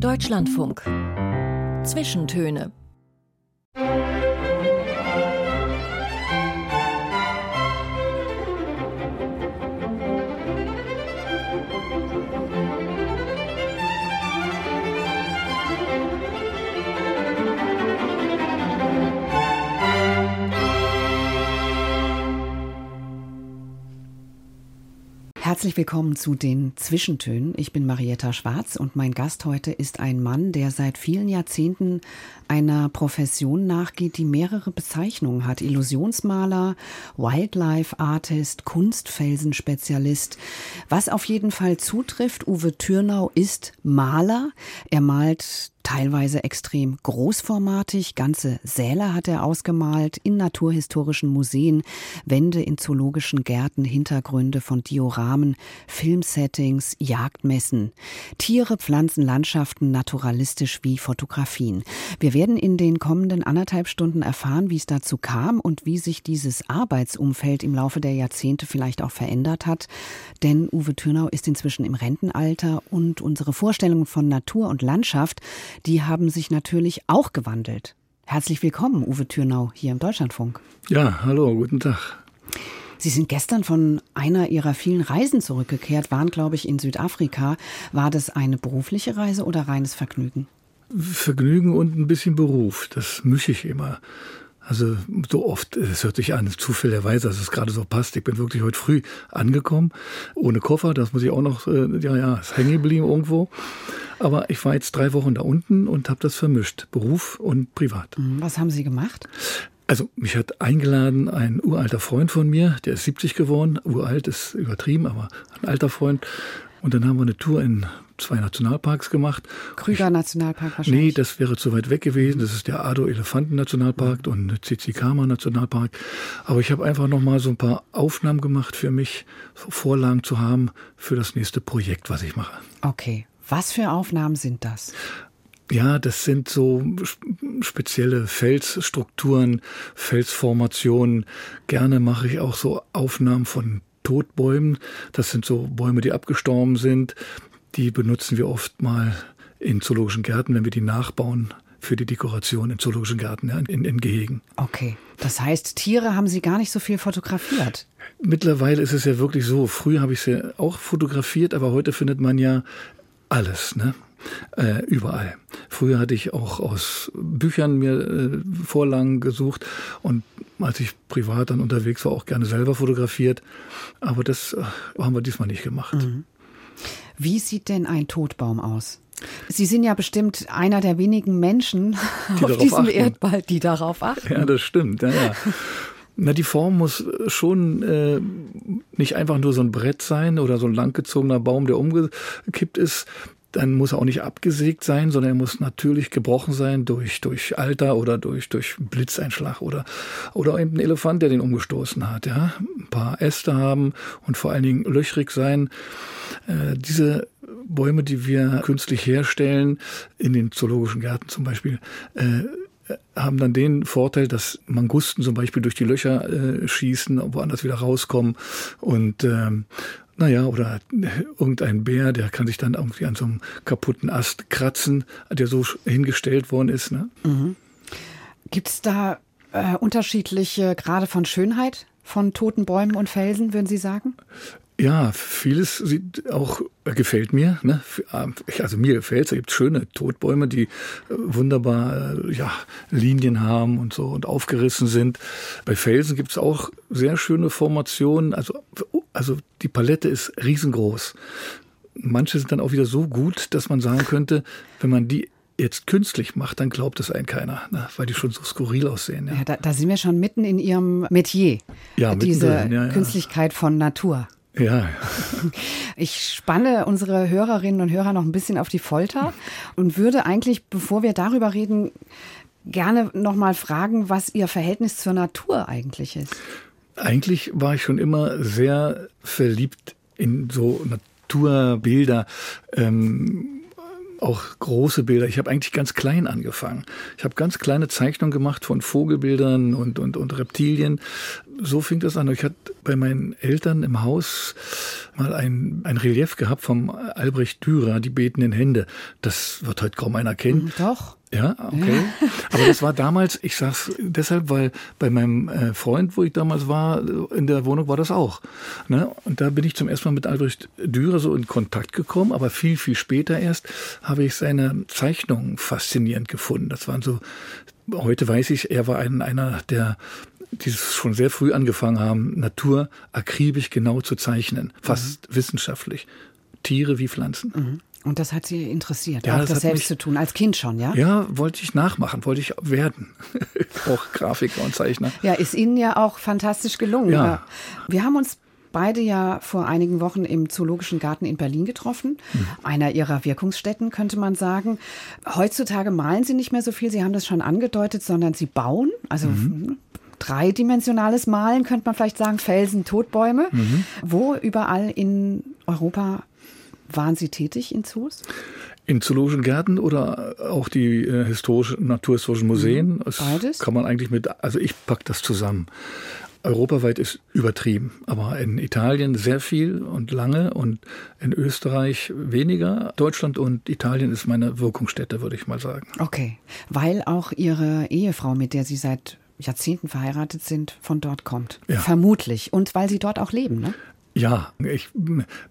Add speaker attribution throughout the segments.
Speaker 1: Deutschlandfunk. Zwischentöne.
Speaker 2: Herzlich willkommen zu den Zwischentönen. Ich bin Marietta Schwarz und mein Gast heute ist ein Mann, der seit vielen Jahrzehnten einer Profession nachgeht, die mehrere Bezeichnungen hat. Illusionsmaler, Wildlife Artist, Kunstfelsenspezialist. Was auf jeden Fall zutrifft, Uwe Türnau ist Maler. Er malt teilweise extrem großformatig. Ganze Säle hat er ausgemalt in naturhistorischen Museen, Wände in zoologischen Gärten, Hintergründe von Dioramen, Filmsettings, Jagdmessen, Tiere, Pflanzen, Landschaften, naturalistisch wie Fotografien. Wir werden in den kommenden anderthalb Stunden erfahren, wie es dazu kam und wie sich dieses Arbeitsumfeld im Laufe der Jahrzehnte vielleicht auch verändert hat. Denn Uwe Türnau ist inzwischen im Rentenalter und unsere Vorstellungen von Natur und Landschaft die haben sich natürlich auch gewandelt. Herzlich willkommen, Uwe Türnau, hier im Deutschlandfunk.
Speaker 3: Ja, hallo, guten Tag.
Speaker 2: Sie sind gestern von einer Ihrer vielen Reisen zurückgekehrt, waren, glaube ich, in Südafrika. War das eine berufliche Reise oder reines Vergnügen?
Speaker 3: Vergnügen und ein bisschen Beruf, das mische ich immer. Also so oft, es hört sich an, zufälligerweise, dass es gerade so passt. Ich bin wirklich heute früh angekommen, ohne Koffer, das muss ich auch noch, äh, ja, ja, ist hängen geblieben irgendwo. Aber ich war jetzt drei Wochen da unten und habe das vermischt, Beruf und Privat.
Speaker 2: Mhm, was haben Sie gemacht?
Speaker 3: Also mich hat eingeladen ein uralter Freund von mir, der ist 70 geworden, uralt ist übertrieben, aber ein alter Freund. Und dann haben wir eine Tour in zwei Nationalparks gemacht.
Speaker 2: Krüger Nationalpark wahrscheinlich?
Speaker 3: Nee, das wäre zu weit weg gewesen. Das ist der Ado Elefanten Nationalpark und Tsitsikama Nationalpark. Aber ich habe einfach noch mal so ein paar Aufnahmen gemacht für mich, Vorlagen zu haben für das nächste Projekt, was ich mache.
Speaker 2: Okay. Was für Aufnahmen sind das?
Speaker 3: Ja, das sind so spezielle Felsstrukturen, Felsformationen. Gerne mache ich auch so Aufnahmen von Totbäumen. Das sind so Bäume, die abgestorben sind. Die benutzen wir oft mal in zoologischen Gärten, wenn wir die nachbauen für die Dekoration in zoologischen Gärten, ja, in, in Gehegen.
Speaker 2: Okay. Das heißt, Tiere haben Sie gar nicht so viel fotografiert?
Speaker 3: Mittlerweile ist es ja wirklich so. Früher habe ich sie auch fotografiert, aber heute findet man ja alles, ne? Äh, überall. Früher hatte ich auch aus Büchern mir äh, Vorlagen gesucht und als ich privat dann unterwegs war, auch gerne selber fotografiert. Aber das äh, haben wir diesmal nicht gemacht. Mhm.
Speaker 2: Wie sieht denn ein Totbaum aus? Sie sind ja bestimmt einer der wenigen Menschen die auf diesem achten. Erdball, die darauf achten.
Speaker 3: Ja, das stimmt. Ja, ja. Na, die Form muss schon äh, nicht einfach nur so ein Brett sein oder so ein langgezogener Baum, der umgekippt ist. Dann muss er auch nicht abgesägt sein, sondern er muss natürlich gebrochen sein durch, durch Alter oder durch, durch Blitzeinschlag oder, oder eben ein Elefant, der den umgestoßen hat, ja. Ein paar Äste haben und vor allen Dingen löchrig sein. Äh, diese Bäume, die wir künstlich herstellen, in den zoologischen Gärten zum Beispiel, äh, haben dann den Vorteil, dass Mangusten zum Beispiel durch die Löcher äh, schießen, woanders wieder rauskommen und ähm, naja, oder irgendein Bär, der kann sich dann irgendwie an so einem kaputten Ast kratzen, der so hingestellt worden ist. Ne? Mhm.
Speaker 2: Gibt es da äh, unterschiedliche Grade von Schönheit von toten Bäumen und Felsen, würden Sie sagen?
Speaker 3: Ja, vieles sieht auch äh, gefällt mir. Ne? Äh, also mir gefällt es. Da gibt schöne Totbäume, die äh, wunderbar ja, Linien haben und so und aufgerissen sind. Bei Felsen gibt es auch sehr schöne Formationen. Also, also die Palette ist riesengroß. Manche sind dann auch wieder so gut, dass man sagen könnte, wenn man die jetzt künstlich macht, dann glaubt es einen keiner, ne? weil die schon so skurril aussehen.
Speaker 2: Ja, ja da, da, sind wir schon mitten in Ihrem Metier. Ja, diese drin, ja, Künstlichkeit von Natur.
Speaker 3: Ja.
Speaker 2: Ich spanne unsere Hörerinnen und Hörer noch ein bisschen auf die Folter und würde eigentlich, bevor wir darüber reden, gerne noch mal fragen, was Ihr Verhältnis zur Natur eigentlich ist.
Speaker 3: Eigentlich war ich schon immer sehr verliebt in so Naturbilder. Ähm, auch große Bilder. Ich habe eigentlich ganz klein angefangen. Ich habe ganz kleine Zeichnungen gemacht von Vogelbildern und, und, und Reptilien. So fing das an. Ich hatte bei meinen Eltern im Haus mal ein, ein Relief gehabt vom Albrecht Dürer, die betenden Hände. Das wird heute kaum einer kennen.
Speaker 2: Doch.
Speaker 3: Ja, okay. Aber das war damals, ich sag's deshalb, weil bei meinem äh, Freund, wo ich damals war, in der Wohnung war das auch. Ne? Und da bin ich zum ersten Mal mit Albrecht Dürer so in Kontakt gekommen, aber viel, viel später erst habe ich seine Zeichnungen faszinierend gefunden. Das waren so, heute weiß ich, er war ein, einer der die schon sehr früh angefangen haben, Natur akribisch genau zu zeichnen, fast mhm. wissenschaftlich. Tiere wie Pflanzen.
Speaker 2: Mhm. Und das hat Sie interessiert, ja, auch das, das selbst mich, zu tun, als Kind schon, ja?
Speaker 3: Ja, wollte ich nachmachen, wollte ich werden. auch Grafiker und Zeichner.
Speaker 2: Ja, ist Ihnen ja auch fantastisch gelungen. Ja. Wir haben uns beide ja vor einigen Wochen im Zoologischen Garten in Berlin getroffen. Mhm. Einer ihrer Wirkungsstätten, könnte man sagen. Heutzutage malen Sie nicht mehr so viel, Sie haben das schon angedeutet, sondern Sie bauen, also mhm. Dreidimensionales Malen, könnte man vielleicht sagen, Felsen, Totbäume. Mhm. Wo überall in Europa waren Sie tätig in Zoos?
Speaker 3: In zoologischen Gärten oder auch die äh, historischen, naturhistorischen Museen?
Speaker 2: Mhm. Beides?
Speaker 3: Kann man eigentlich mit, also ich packe das zusammen. Europaweit ist übertrieben, aber in Italien sehr viel und lange und in Österreich weniger. Deutschland und Italien ist meine Wirkungsstätte, würde ich mal sagen.
Speaker 2: Okay, weil auch Ihre Ehefrau, mit der Sie seit Jahrzehnten verheiratet sind, von dort kommt. Ja. Vermutlich. Und weil Sie dort auch leben, ne?
Speaker 3: Ja, ich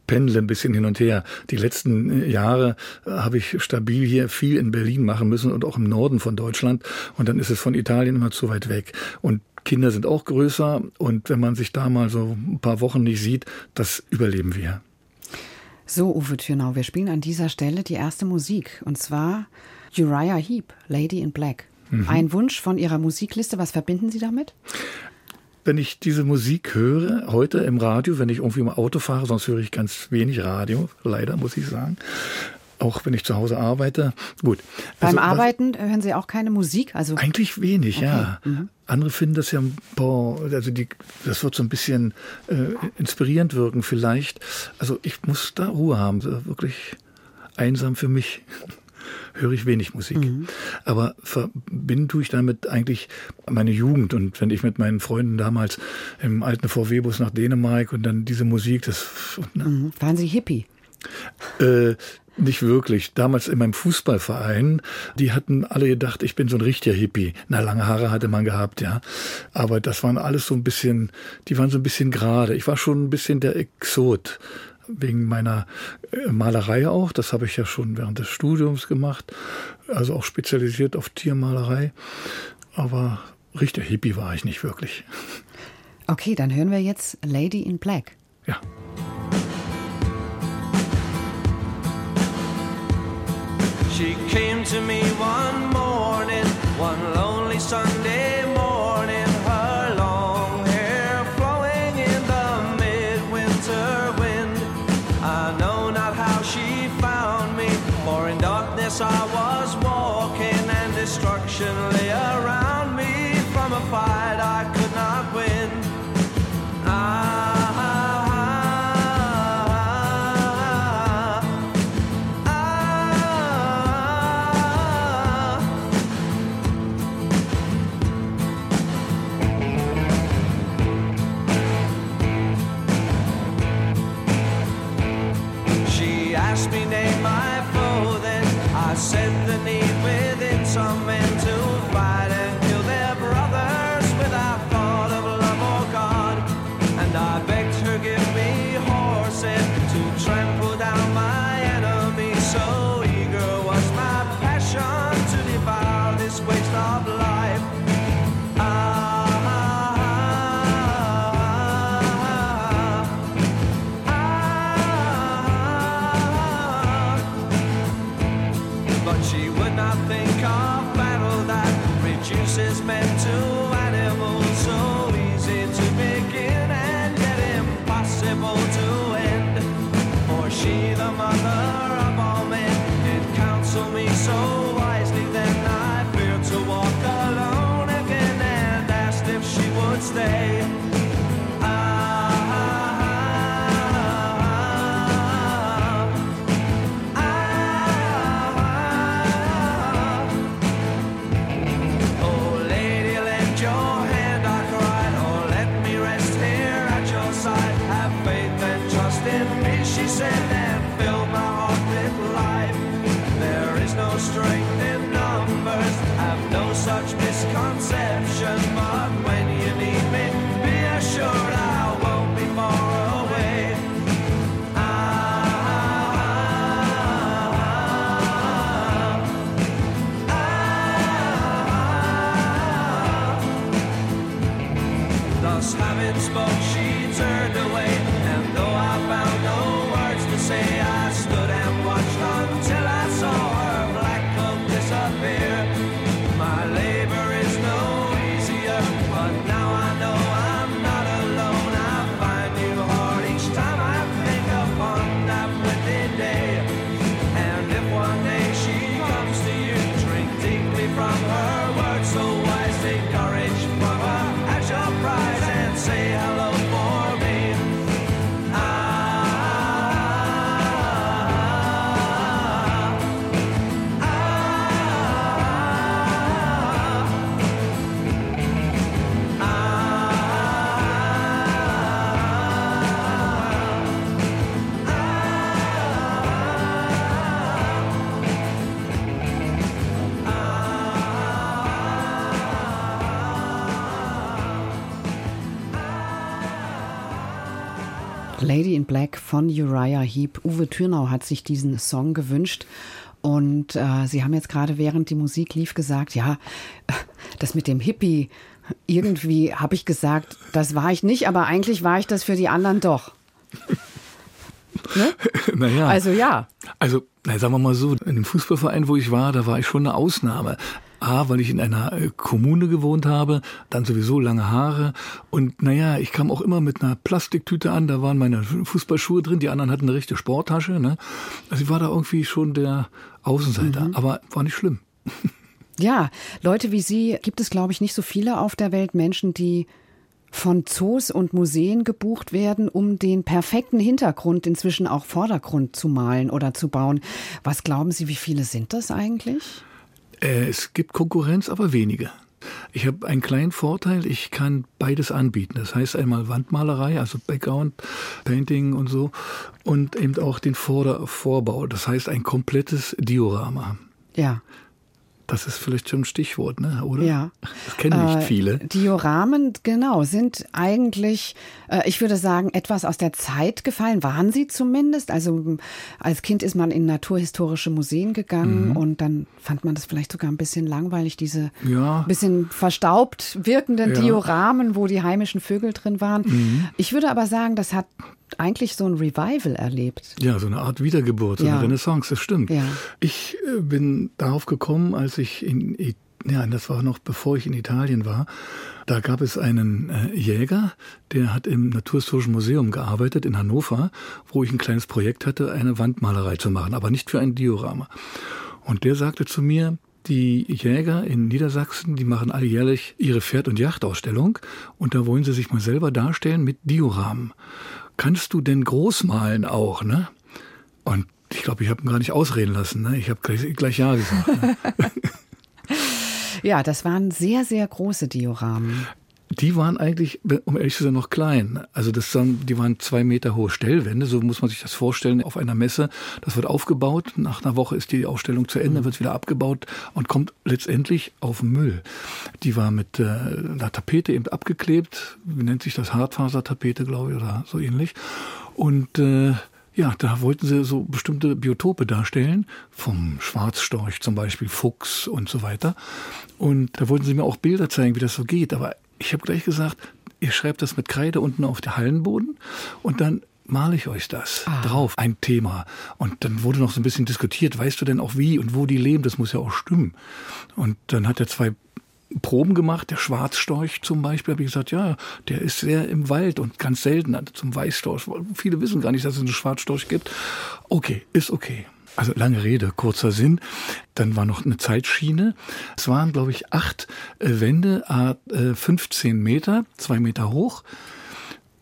Speaker 3: pendle ein bisschen hin und her. Die letzten Jahre habe ich stabil hier viel in Berlin machen müssen und auch im Norden von Deutschland. Und dann ist es von Italien immer zu weit weg. Und Kinder sind auch größer. Und wenn man sich da mal so ein paar Wochen nicht sieht, das überleben wir.
Speaker 2: So, Uwe Thürnau, wir spielen an dieser Stelle die erste Musik. Und zwar Uriah Heep, Lady in Black. Mhm. Ein Wunsch von Ihrer Musikliste. Was verbinden Sie damit?
Speaker 3: wenn ich diese Musik höre, heute im Radio, wenn ich irgendwie im Auto fahre, sonst höre ich ganz wenig Radio, leider muss ich sagen. Auch wenn ich zu Hause arbeite. Gut.
Speaker 2: Beim also, Arbeiten hören Sie auch keine Musik? Also
Speaker 3: eigentlich wenig, okay. ja. Mhm. Andere finden das ja, boah, also die, das wird so ein bisschen äh, inspirierend wirken vielleicht. Also ich muss da Ruhe haben, wirklich einsam für mich höre ich wenig Musik. Mhm. Aber verbinden tue ich damit eigentlich meine Jugend. Und wenn ich mit meinen Freunden damals im alten VW-Bus nach Dänemark und dann diese Musik, das.
Speaker 2: Ne? Mhm. Waren Sie Hippie?
Speaker 3: Äh, nicht wirklich. Damals in meinem Fußballverein, die hatten alle gedacht, ich bin so ein richtiger Hippie. Na, lange Haare hatte man gehabt, ja. Aber das waren alles so ein bisschen, die waren so ein bisschen gerade. Ich war schon ein bisschen der Exot wegen meiner äh, Malerei auch. Das habe ich ja schon während des Studiums gemacht, also auch spezialisiert auf Tiermalerei. Aber richtig Hippie war ich nicht wirklich.
Speaker 2: Okay, dann hören wir jetzt Lady in Black.
Speaker 3: Ja. She came to me one morning, one lonely Sunday
Speaker 2: Black von Uriah Heep. Uwe Thürnau hat sich diesen Song gewünscht. Und äh, Sie haben jetzt gerade, während die Musik lief, gesagt, ja, das mit dem Hippie, irgendwie habe ich gesagt, das war ich nicht, aber eigentlich war ich das für die anderen doch.
Speaker 3: Ne? naja.
Speaker 2: Also ja.
Speaker 3: Also, na, sagen wir mal so, in dem Fußballverein, wo ich war, da war ich schon eine Ausnahme. A, weil ich in einer äh, Kommune gewohnt habe, dann sowieso lange Haare und naja, ich kam auch immer mit einer Plastiktüte an, da waren meine Fußballschuhe drin, die anderen hatten eine richtige Sporttasche. Ne? Also ich war da irgendwie schon der Außenseiter, mhm. aber war nicht schlimm.
Speaker 2: Ja, Leute wie Sie gibt es, glaube ich, nicht so viele auf der Welt, Menschen, die von Zoos und Museen gebucht werden, um den perfekten Hintergrund inzwischen auch Vordergrund zu malen oder zu bauen. Was glauben Sie, wie viele sind das eigentlich?
Speaker 3: Äh, es gibt Konkurrenz, aber wenige. Ich habe einen kleinen Vorteil, ich kann beides anbieten. Das heißt einmal Wandmalerei, also Background, Painting und so, und eben auch den Vorder Vorbau. Das heißt ein komplettes Diorama.
Speaker 2: Ja.
Speaker 3: Das ist vielleicht schon ein Stichwort, ne? oder?
Speaker 2: Ja.
Speaker 3: Das kennen nicht
Speaker 2: äh,
Speaker 3: viele.
Speaker 2: Dioramen, genau, sind eigentlich, äh, ich würde sagen, etwas aus der Zeit gefallen. Waren sie zumindest. Also als Kind ist man in naturhistorische Museen gegangen mhm. und dann fand man das vielleicht sogar ein bisschen langweilig, diese ja. bisschen verstaubt wirkenden ja. Dioramen, wo die heimischen Vögel drin waren. Mhm. Ich würde aber sagen, das hat eigentlich so ein Revival erlebt.
Speaker 3: Ja, so eine Art Wiedergeburt, so ja. eine Renaissance, das stimmt. Ja. Ich äh, bin darauf gekommen, als ich in, ja, das war noch bevor ich in Italien war, da gab es einen äh, Jäger, der hat im Naturhistorischen Museum gearbeitet in Hannover, wo ich ein kleines Projekt hatte, eine Wandmalerei zu machen, aber nicht für ein Diorama. Und der sagte zu mir, die Jäger in Niedersachsen, die machen alljährlich ihre Pferd- und Jachtausstellung und da wollen sie sich mal selber darstellen mit Dioramen kannst du denn groß malen auch, ne? Und ich glaube, ich habe ihn gar nicht ausreden lassen, ne? Ich habe gleich, gleich Ja gesagt. Ne?
Speaker 2: ja, das waren sehr, sehr große Dioramen.
Speaker 3: Die waren eigentlich, um ehrlich zu sein, noch klein. Also das waren, die waren zwei Meter hohe Stellwände, so muss man sich das vorstellen, auf einer Messe. Das wird aufgebaut, nach einer Woche ist die Ausstellung zu Ende, mhm. wird wieder abgebaut und kommt letztendlich auf Müll. Die war mit äh, einer Tapete eben abgeklebt, wie nennt sich das, Hartfasertapete, glaube ich, oder so ähnlich. Und äh, ja, da wollten sie so bestimmte Biotope darstellen, vom Schwarzstorch zum Beispiel, Fuchs und so weiter. Und da wollten sie mir auch Bilder zeigen, wie das so geht. Aber ich habe gleich gesagt, ihr schreibt das mit Kreide unten auf den Hallenboden und dann male ich euch das ah. drauf, ein Thema. Und dann wurde noch so ein bisschen diskutiert, weißt du denn auch wie und wo die leben, das muss ja auch stimmen. Und dann hat er zwei Proben gemacht, der Schwarzstorch zum Beispiel, habe ich gesagt, ja, der ist sehr im Wald und ganz selten zum Weißstorch. Viele wissen gar nicht, dass es einen Schwarzstorch gibt. Okay, ist okay. Also lange Rede, kurzer Sinn. Dann war noch eine Zeitschiene. Es waren, glaube ich, acht äh, Wände, äh, 15 Meter, zwei Meter hoch.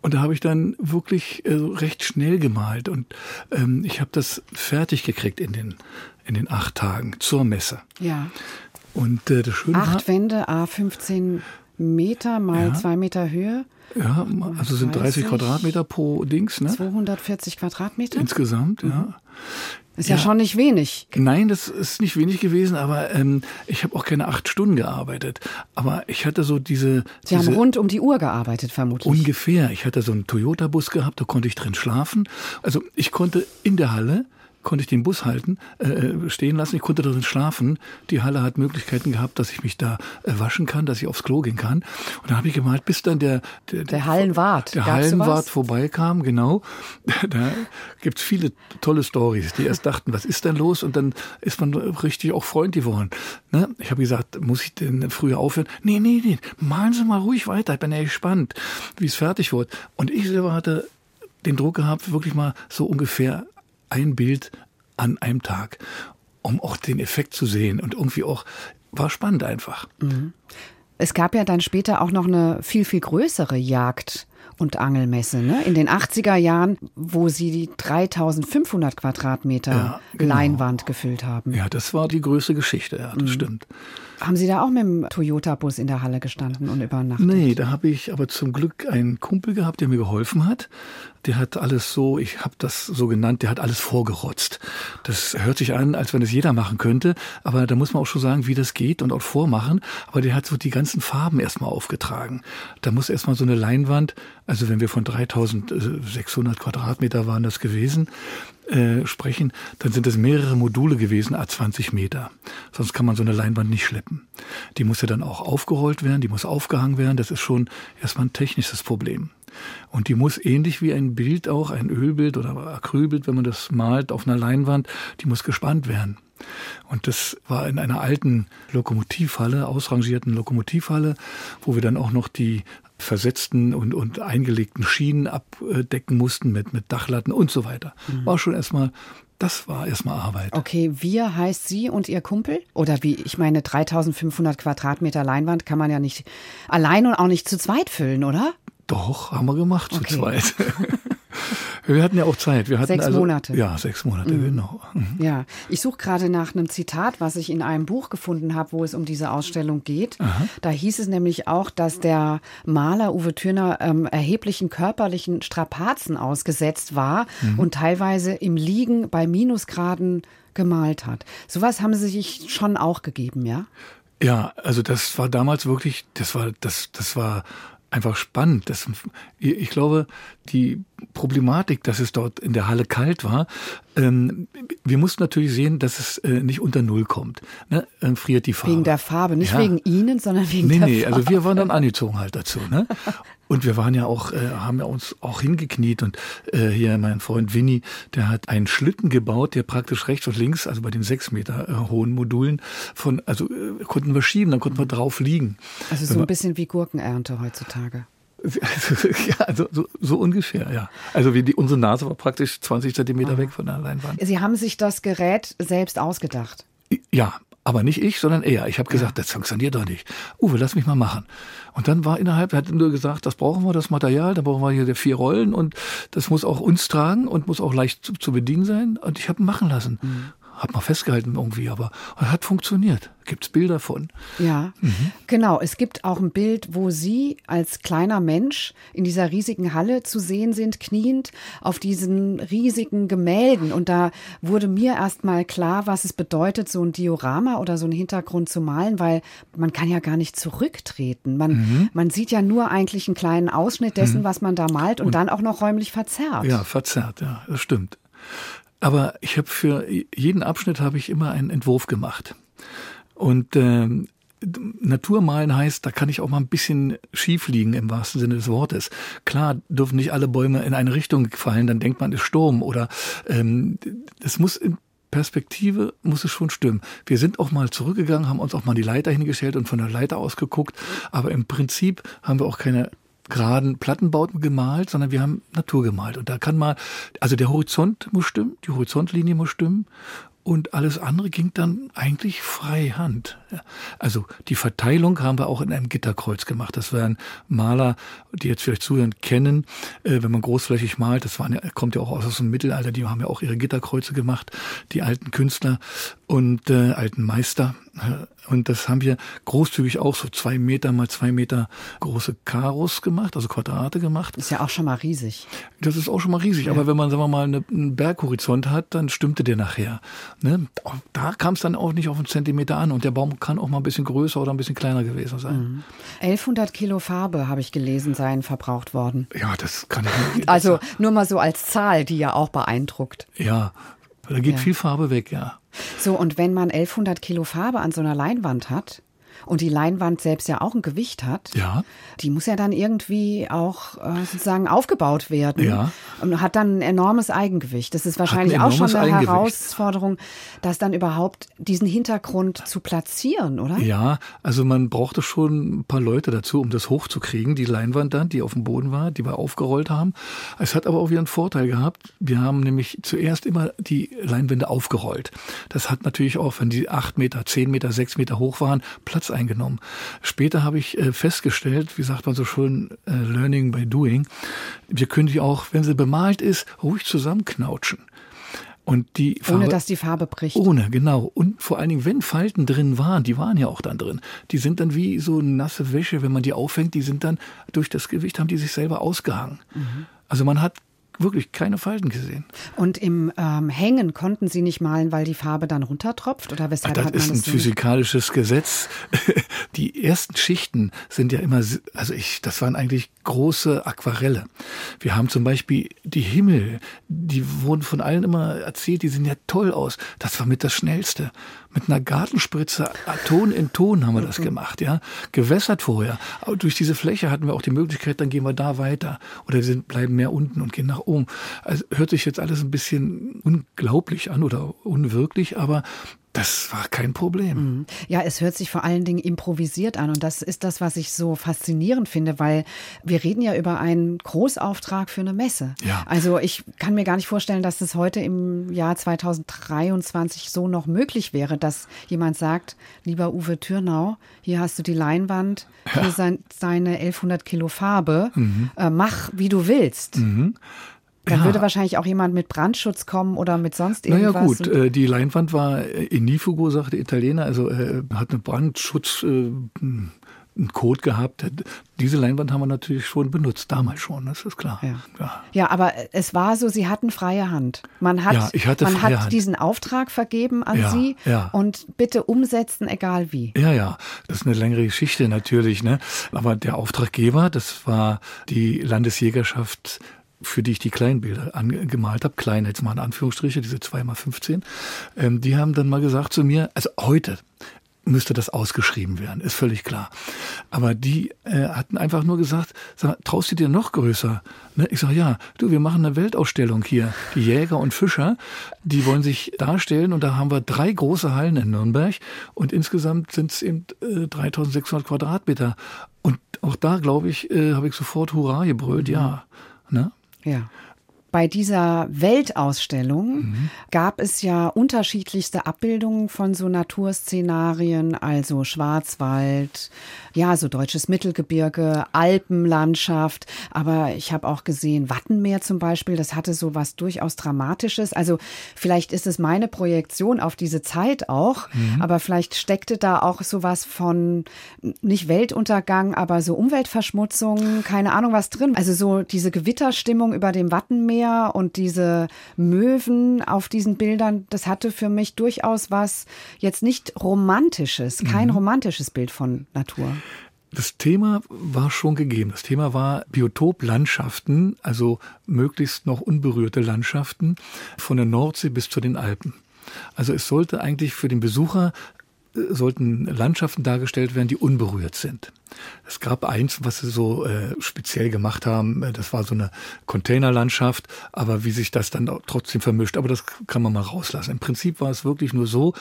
Speaker 3: Und da habe ich dann wirklich äh, recht schnell gemalt und ähm, ich habe das fertig gekriegt in den in den acht Tagen zur Messe.
Speaker 2: Ja.
Speaker 3: Und äh, das Schöne
Speaker 2: acht Wände, a 15 Meter mal ja. zwei Meter Höhe.
Speaker 3: Ja, also sind 30 Quadratmeter pro Dings, ne?
Speaker 2: 240 Quadratmeter?
Speaker 3: Insgesamt, mhm. ja.
Speaker 2: Ist ja, ja, schon nicht wenig.
Speaker 3: Nein, das ist nicht wenig gewesen, aber ähm, ich habe auch keine acht Stunden gearbeitet. Aber ich hatte so diese.
Speaker 2: Sie
Speaker 3: diese,
Speaker 2: haben rund um die Uhr gearbeitet, vermutlich.
Speaker 3: Ungefähr. Ich hatte so einen Toyota-Bus gehabt, da konnte ich drin schlafen. Also ich konnte in der Halle konnte ich den Bus halten, äh, stehen lassen. Ich konnte darin schlafen. Die Halle hat Möglichkeiten gehabt, dass ich mich da äh, waschen kann, dass ich aufs Klo gehen kann. Und dann habe ich gemalt, bis dann der
Speaker 2: der, der Hallenwart,
Speaker 3: der Hallenwart vorbeikam. Genau, da gibt's viele tolle Stories, die erst dachten, was ist denn los? Und dann ist man richtig auch freundlich geworden. Ne? Ich habe gesagt, muss ich denn früher aufhören? Nee, nee, nee, malen Sie mal ruhig weiter. Ich bin ja gespannt, wie es fertig wird. Und ich selber hatte den Druck gehabt, wirklich mal so ungefähr ein Bild an einem Tag, um auch den Effekt zu sehen und irgendwie auch war spannend einfach. Mhm.
Speaker 2: Es gab ja dann später auch noch eine viel, viel größere Jagd und Angelmesse ne? in den 80er Jahren, wo Sie die 3500 Quadratmeter ja, genau. Leinwand gefüllt haben.
Speaker 3: Ja, das war die größte Geschichte, ja, das mhm. stimmt.
Speaker 2: Haben Sie da auch mit dem Toyota-Bus in der Halle gestanden und übernachtet?
Speaker 3: Nee, da habe ich aber zum Glück einen Kumpel gehabt, der mir geholfen hat. Der hat alles so, ich habe das so genannt, der hat alles vorgerotzt. Das hört sich an, als wenn es jeder machen könnte, aber da muss man auch schon sagen, wie das geht und auch vormachen. Aber der hat so die ganzen Farben erstmal aufgetragen. Da muss erstmal so eine Leinwand, also wenn wir von 3600 Quadratmeter waren das gewesen, äh, sprechen, dann sind es mehrere Module gewesen, a 20 Meter. Sonst kann man so eine Leinwand nicht schleppen. Die muss ja dann auch aufgerollt werden, die muss aufgehangen werden. Das ist schon erstmal ein technisches Problem. Und die muss ähnlich wie ein Bild auch, ein Ölbild oder Acrylbild, wenn man das malt auf einer Leinwand, die muss gespannt werden. Und das war in einer alten Lokomotivhalle, ausrangierten Lokomotivhalle, wo wir dann auch noch die versetzten und, und eingelegten Schienen abdecken mussten mit, mit Dachlatten und so weiter. Mhm. War schon erstmal das war erstmal Arbeit.
Speaker 2: Okay, wir heißt Sie und Ihr Kumpel? Oder wie, ich meine, 3500 Quadratmeter Leinwand kann man ja nicht allein und auch nicht zu zweit füllen, oder?
Speaker 3: Doch, haben wir gemacht okay. zu zweit. Wir hatten ja auch Zeit. Wir hatten
Speaker 2: sechs
Speaker 3: also,
Speaker 2: Monate.
Speaker 3: Ja, sechs Monate, mhm. genau.
Speaker 2: Mhm. Ja, ich suche gerade nach einem Zitat, was ich in einem Buch gefunden habe, wo es um diese Ausstellung geht. Aha. Da hieß es nämlich auch, dass der Maler Uwe Thürner ähm, erheblichen körperlichen Strapazen ausgesetzt war mhm. und teilweise im Liegen bei Minusgraden gemalt hat. Sowas haben Sie sich schon auch gegeben, ja?
Speaker 3: Ja, also das war damals wirklich, das war, das, das war einfach spannend. Das, ich glaube, die Problematik, dass es dort in der Halle kalt war, ähm, wir mussten natürlich sehen, dass es äh, nicht unter Null kommt. Ne? Dann friert die Farbe.
Speaker 2: Wegen der Farbe, nicht ja. wegen Ihnen, sondern wegen nee, der nee,
Speaker 3: Farbe. Nee, also wir waren dann angezogen halt dazu. Ne? Und wir waren ja auch, äh, haben ja uns auch hingekniet und äh, hier mein Freund Winnie, der hat einen Schlitten gebaut, der praktisch rechts und links, also bei den sechs Meter äh, hohen Modulen von, also äh, konnten wir schieben, dann konnten wir drauf liegen.
Speaker 2: Also so ein bisschen wie Gurkenernte heutzutage.
Speaker 3: ja, also so, so ungefähr, ja. Also wie die, unsere Nase war praktisch 20 Zentimeter ah. weg von der Leinwand.
Speaker 2: Sie haben sich das Gerät selbst ausgedacht.
Speaker 3: Ja, aber nicht ich, sondern er. Ich habe gesagt, ja. das funktioniert doch nicht. Uwe, lass mich mal machen. Und dann war innerhalb, er hat nur gesagt, das brauchen wir, das Material, da brauchen wir hier vier Rollen und das muss auch uns tragen und muss auch leicht zu, zu bedienen sein. Und ich habe ihn machen lassen. Mhm hat man festgehalten irgendwie, aber hat funktioniert. Gibt es Bilder von.
Speaker 2: Ja, mhm. genau. Es gibt auch ein Bild, wo Sie als kleiner Mensch in dieser riesigen Halle zu sehen sind, kniend auf diesen riesigen Gemälden. Und da wurde mir erst mal klar, was es bedeutet, so ein Diorama oder so einen Hintergrund zu malen, weil man kann ja gar nicht zurücktreten. Man, mhm. man sieht ja nur eigentlich einen kleinen Ausschnitt dessen, mhm. was man da malt und, und dann auch noch räumlich verzerrt.
Speaker 3: Ja, verzerrt, ja, das stimmt. Aber ich habe für jeden Abschnitt habe ich immer einen Entwurf gemacht. Und ähm, Naturmalen heißt, da kann ich auch mal ein bisschen schief liegen im wahrsten Sinne des Wortes. Klar dürfen nicht alle Bäume in eine Richtung fallen, dann denkt man, es ist Sturm oder ähm, es muss in Perspektive muss es schon stimmen. Wir sind auch mal zurückgegangen, haben uns auch mal die Leiter hingestellt und von der Leiter aus geguckt, aber im Prinzip haben wir auch keine geraden Plattenbauten gemalt, sondern wir haben Natur gemalt. Und da kann mal, also der Horizont muss stimmen, die Horizontlinie muss stimmen und alles andere ging dann eigentlich frei Hand. Also die Verteilung haben wir auch in einem Gitterkreuz gemacht. Das werden Maler, die jetzt vielleicht zuhören, kennen, äh, wenn man großflächig malt. Das waren kommt ja auch aus dem Mittelalter. Die haben ja auch ihre Gitterkreuze gemacht, die alten Künstler und äh, alten Meister. Und das haben wir großzügig auch so zwei Meter mal zwei Meter große Karos gemacht, also Quadrate gemacht.
Speaker 2: Ist ja auch schon mal riesig.
Speaker 3: Das ist auch schon mal riesig. Ja. Aber wenn man, sagen wir mal, einen Berghorizont hat, dann stimmte der nachher. Ne? Da kam es dann auch nicht auf einen Zentimeter an. Und der Baum kann auch mal ein bisschen größer oder ein bisschen kleiner gewesen sein.
Speaker 2: Mhm. 1100 Kilo Farbe, habe ich gelesen, seien verbraucht worden.
Speaker 3: Ja, das kann ich
Speaker 2: nicht. Also nur mal so als Zahl, die ja auch beeindruckt.
Speaker 3: Ja, da geht ja. viel Farbe weg, ja.
Speaker 2: So, und wenn man 1100 Kilo Farbe an so einer Leinwand hat, und die Leinwand selbst ja auch ein Gewicht hat,
Speaker 3: ja.
Speaker 2: die muss ja dann irgendwie auch äh, sozusagen aufgebaut werden
Speaker 3: ja.
Speaker 2: und hat dann ein enormes Eigengewicht. Das ist wahrscheinlich auch schon eine Herausforderung, das dann überhaupt diesen Hintergrund zu platzieren, oder?
Speaker 3: Ja, also man brauchte schon ein paar Leute dazu, um das hochzukriegen, die Leinwand dann, die auf dem Boden war, die wir aufgerollt haben. Es hat aber auch wieder einen Vorteil gehabt. Wir haben nämlich zuerst immer die Leinwände aufgerollt. Das hat natürlich auch, wenn die acht Meter, zehn Meter, sechs Meter hoch waren, Platz eingenommen. Später habe ich äh, festgestellt, wie sagt man so schön, äh, Learning by Doing, wir können die auch, wenn sie bemalt ist, ruhig zusammenknautschen. Und die
Speaker 2: Farbe, ohne dass die Farbe bricht.
Speaker 3: Ohne, genau. Und vor allen Dingen, wenn Falten drin waren, die waren ja auch dann drin, die sind dann wie so nasse Wäsche, wenn man die aufhängt, die sind dann durch das Gewicht, haben die sich selber ausgehangen. Mhm. Also man hat wirklich keine Falten gesehen.
Speaker 2: Und im ähm, Hängen konnten Sie nicht malen, weil die Farbe dann runtertropft? Oder weshalb
Speaker 3: Ach, das ist ein so physikalisches Gesetz. Die ersten Schichten sind ja immer, also ich, das waren eigentlich große Aquarelle. Wir haben zum Beispiel die Himmel, die wurden von allen immer erzählt, die sehen ja toll aus. Das war mit das Schnellste mit einer Gartenspritze Ton in Ton haben wir das gemacht, ja. Gewässert vorher. Aber durch diese Fläche hatten wir auch die Möglichkeit, dann gehen wir da weiter. Oder wir bleiben mehr unten und gehen nach oben. Also hört sich jetzt alles ein bisschen unglaublich an oder unwirklich, aber das war kein Problem.
Speaker 2: Mhm. Ja, es hört sich vor allen Dingen improvisiert an. Und das ist das, was ich so faszinierend finde, weil wir reden ja über einen Großauftrag für eine Messe.
Speaker 3: Ja.
Speaker 2: Also ich kann mir gar nicht vorstellen, dass es heute im Jahr 2023 so noch möglich wäre, dass jemand sagt, lieber Uwe Türnau, hier hast du die Leinwand, ja. hier sind seine 1100 Kilo Farbe, mhm. äh, mach wie du willst.
Speaker 3: Mhm.
Speaker 2: Dann ja. würde wahrscheinlich auch jemand mit Brandschutz kommen oder mit sonst irgendwas.
Speaker 3: Naja gut, äh, die Leinwand war inifugo, sagte Italiener, also äh, hat eine Brandschutz... Äh, einen Code gehabt. Diese Leinwand haben wir natürlich schon benutzt, damals schon, das ist klar.
Speaker 2: Ja, ja. ja aber es war so, Sie hatten freie Hand. Man hat,
Speaker 3: ja, ich hatte
Speaker 2: man hat
Speaker 3: Hand.
Speaker 2: diesen Auftrag vergeben an Sie und bitte umsetzen, egal wie.
Speaker 3: Ja, ja, das ist eine längere Geschichte natürlich. Ne? Aber der Auftraggeber, das war die Landesjägerschaft für die ich die Kleinbilder angemalt habe, klein jetzt mal in Anführungsstriche, diese 2x15, ähm, die haben dann mal gesagt zu mir, also heute müsste das ausgeschrieben werden, ist völlig klar. Aber die äh, hatten einfach nur gesagt, sag, traust du dir noch größer? Ne? Ich sage, ja, du, wir machen eine Weltausstellung hier. Die Jäger und Fischer, die wollen sich darstellen und da haben wir drei große Hallen in Nürnberg und insgesamt sind es eben äh, 3600 Quadratmeter. Und auch da, glaube ich, äh, habe ich sofort Hurra gebrüllt, mhm. ja. Ne?
Speaker 2: Ja. Bei dieser Weltausstellung mhm. gab es ja unterschiedlichste Abbildungen von so Naturszenarien, also Schwarzwald, ja, so deutsches Mittelgebirge, Alpenlandschaft. Aber ich habe auch gesehen, Wattenmeer zum Beispiel, das hatte so was durchaus Dramatisches. Also vielleicht ist es meine Projektion auf diese Zeit auch, mhm. aber vielleicht steckte da auch so was von nicht Weltuntergang, aber so Umweltverschmutzung, keine Ahnung was drin. Also so diese Gewitterstimmung über dem Wattenmeer Meer und diese Möwen auf diesen Bildern, das hatte für mich durchaus was jetzt nicht romantisches, kein mhm. romantisches Bild von Natur.
Speaker 3: Das Thema war schon gegeben. Das Thema war Biotoplandschaften, also möglichst noch unberührte Landschaften von der Nordsee bis zu den Alpen. Also es sollte eigentlich für den Besucher sollten Landschaften dargestellt werden, die unberührt sind. Es gab eins, was sie so äh, speziell gemacht haben, äh, das war so eine Containerlandschaft, aber wie sich das dann trotzdem vermischt, aber das kann man mal rauslassen. Im Prinzip war es wirklich nur so,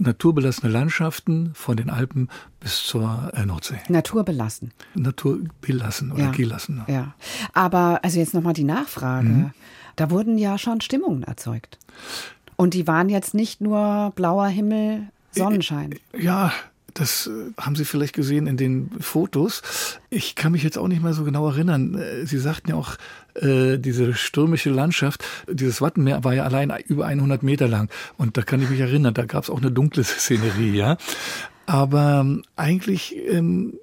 Speaker 3: naturbelassene Landschaften von den Alpen bis zur äh, Nordsee.
Speaker 2: Naturbelassen.
Speaker 3: Naturbelassen oder ja. gelassen.
Speaker 2: Ja. Aber also jetzt nochmal die Nachfrage. Mhm. Da wurden ja schon Stimmungen erzeugt. Und die waren jetzt nicht nur blauer Himmel, Sonnenschein.
Speaker 3: Ja, Das äh, haben Sie vielleicht gesehen in den Fotos. Ich kann mich jetzt auch nicht mehr so genau erinnern. Äh, Sie sagten ja auch, äh, diese stürmische Landschaft, dieses Wattenmeer war ja allein über 100 Meter lang. Und da kann ich mich erinnern, da gab es auch eine dunkle Szenerie, ja. Aber ähm, eigentlich ähm,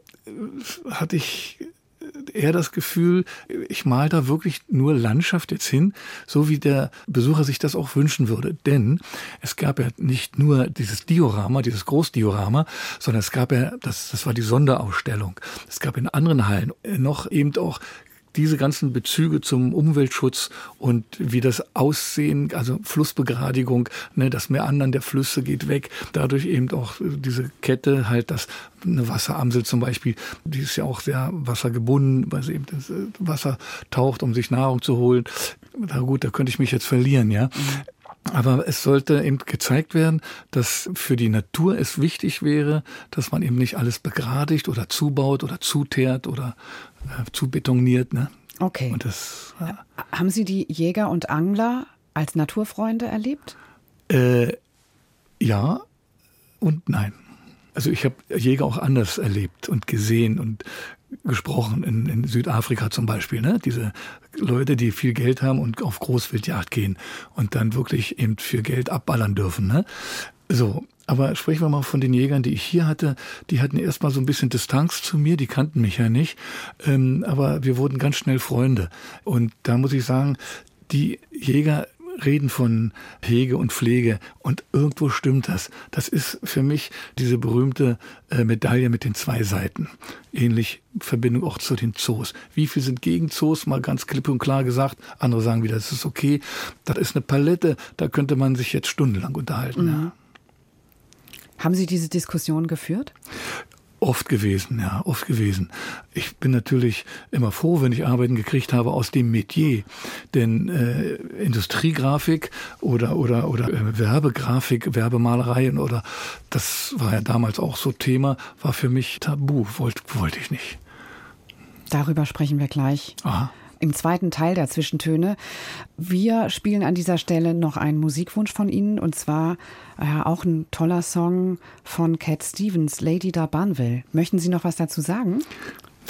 Speaker 3: hatte ich eher das Gefühl, ich male da wirklich nur Landschaft jetzt hin, so wie der Besucher sich das auch wünschen würde. Denn es gab ja nicht nur dieses Diorama, dieses Großdiorama, sondern es gab ja, das, das war die Sonderausstellung. Es gab in anderen Hallen noch eben auch diese ganzen Bezüge zum Umweltschutz und wie das Aussehen, also Flussbegradigung, ne, das Meandern der Flüsse geht weg. Dadurch eben auch diese Kette, halt das eine Wasseramsel zum Beispiel, die ist ja auch sehr wassergebunden, weil sie eben das äh, Wasser taucht, um sich Nahrung zu holen. Na gut, da könnte ich mich jetzt verlieren, ja. Aber es sollte eben gezeigt werden, dass für die Natur es wichtig wäre, dass man eben nicht alles begradigt oder zubaut oder zuteert oder zu betoniert. Ne?
Speaker 2: Okay.
Speaker 3: Das,
Speaker 2: ja. Haben Sie die Jäger und Angler als Naturfreunde erlebt?
Speaker 3: Äh, ja und nein. Also ich habe Jäger auch anders erlebt und gesehen und gesprochen in, in Südafrika zum Beispiel. Ne? Diese Leute, die viel Geld haben und auf Großwildjagd gehen und dann wirklich eben für Geld abballern dürfen. Ne? So, aber sprechen wir mal von den Jägern, die ich hier hatte. Die hatten erstmal so ein bisschen Distanz zu mir, die kannten mich ja nicht. Ähm, aber wir wurden ganz schnell Freunde. Und da muss ich sagen, die Jäger reden von Hege und Pflege und irgendwo stimmt das. Das ist für mich diese berühmte äh, Medaille mit den zwei Seiten. Ähnlich Verbindung auch zu den Zoos. Wie viel sind gegen Zoos? Mal ganz klipp und klar gesagt. Andere sagen wieder, das ist okay. Das ist eine Palette, da könnte man sich jetzt stundenlang unterhalten. Mhm. Ja.
Speaker 2: Haben Sie diese Diskussion geführt?
Speaker 3: Oft gewesen, ja, oft gewesen. Ich bin natürlich immer froh, wenn ich Arbeiten gekriegt habe aus dem Metier. Denn äh, Industriegrafik oder, oder, oder äh, Werbegrafik, Werbemalereien oder das war ja damals auch so Thema, war für mich tabu, wollte wollte ich nicht.
Speaker 2: Darüber sprechen wir gleich. Aha im zweiten Teil der Zwischentöne. Wir spielen an dieser Stelle noch einen Musikwunsch von Ihnen und zwar äh, auch ein toller Song von Cat Stevens, Lady da Banville. Möchten Sie noch was dazu sagen?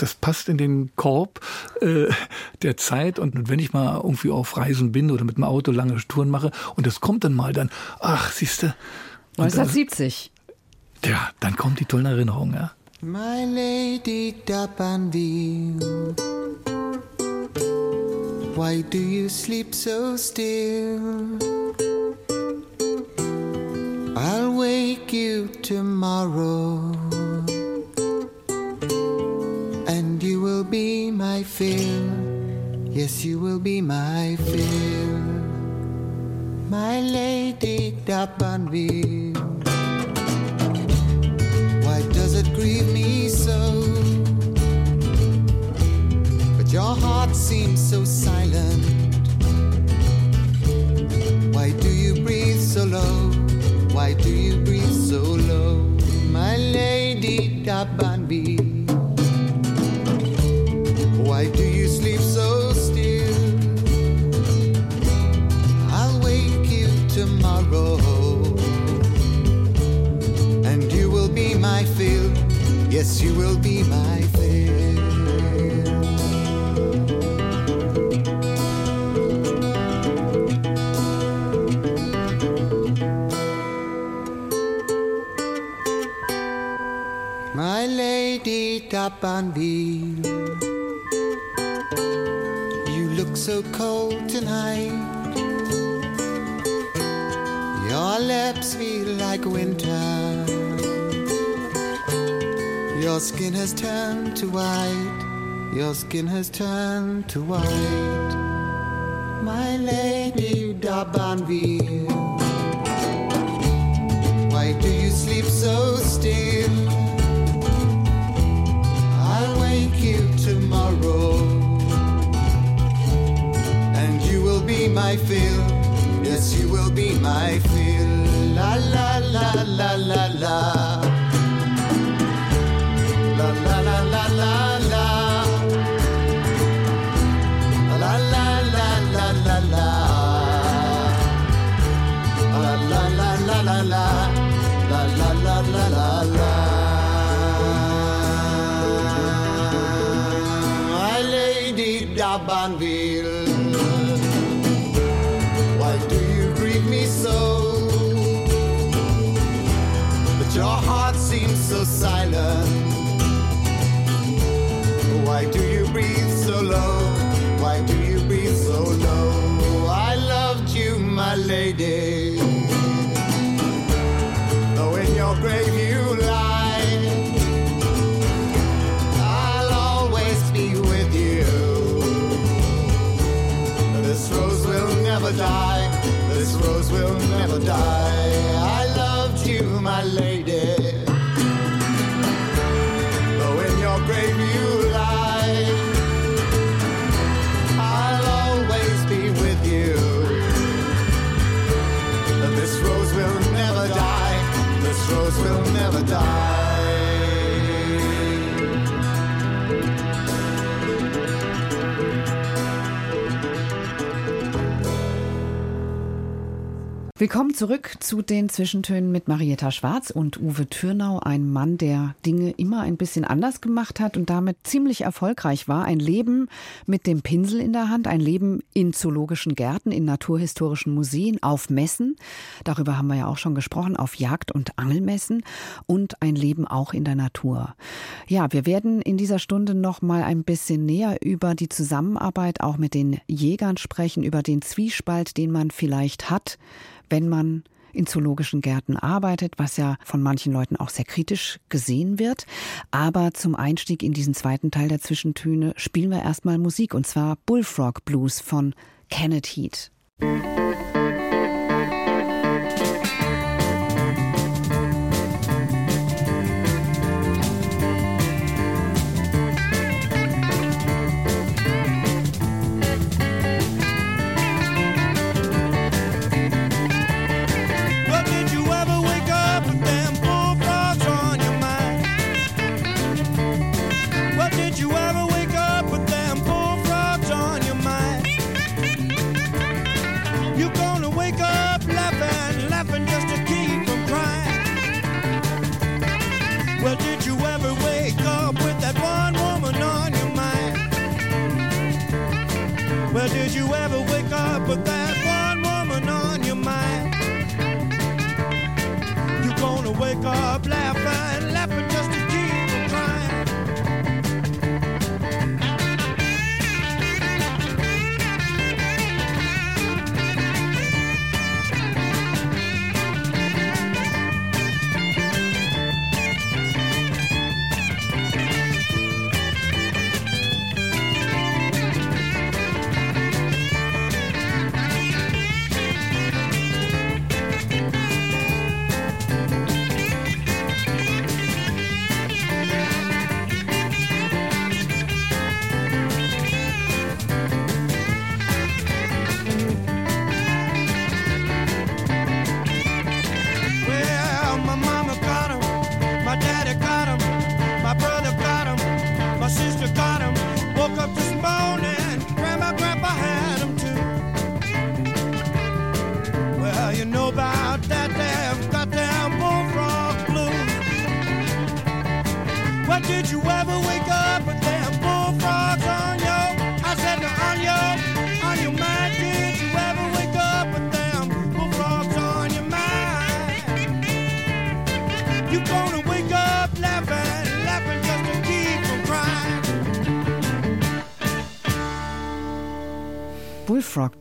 Speaker 3: das passt in den Korb äh, der Zeit. Und wenn ich mal irgendwie auf Reisen bin oder mit dem Auto lange Touren mache und das kommt dann mal, dann, ach, siehst du.
Speaker 2: 1970.
Speaker 3: Ja, dann kommt die tollen Erinnerungen, ja.
Speaker 4: My Lady Dabanville Why do you sleep so still? I'll wake you tomorrow, and you will be my fill. Yes, you will be my fill, my lady Dabanville. Why does it grieve me heart seems so silent. Why do you breathe so low? Why do you breathe so low? My lady Dabanbi. Why do you sleep so still? I'll wake you tomorrow. And you will be my fill. Yes, you will be my Dabanville. You look so cold tonight. Your lips feel like winter. Your skin has turned to white. Your skin has turned to white. My lady Dabanville. My fill. Yes, you will be my fill. La la la la la lady.
Speaker 2: Willkommen zurück zu den Zwischentönen mit Marietta Schwarz und Uwe Türnau, ein Mann, der Dinge immer ein bisschen anders gemacht hat und damit ziemlich erfolgreich war. Ein Leben mit dem Pinsel in der Hand, ein Leben in zoologischen Gärten, in naturhistorischen Museen, auf Messen. Darüber haben wir ja auch schon gesprochen, auf Jagd- und Angelmessen und ein Leben auch in der Natur. Ja, wir werden in dieser Stunde noch mal ein bisschen näher über die Zusammenarbeit auch mit den Jägern sprechen, über den Zwiespalt, den man vielleicht hat, wenn man in zoologischen Gärten arbeitet, was ja von manchen Leuten auch sehr kritisch gesehen wird. Aber zum Einstieg in diesen zweiten Teil der Zwischentöne spielen wir erstmal Musik und zwar Bullfrog Blues von Kenneth Heat.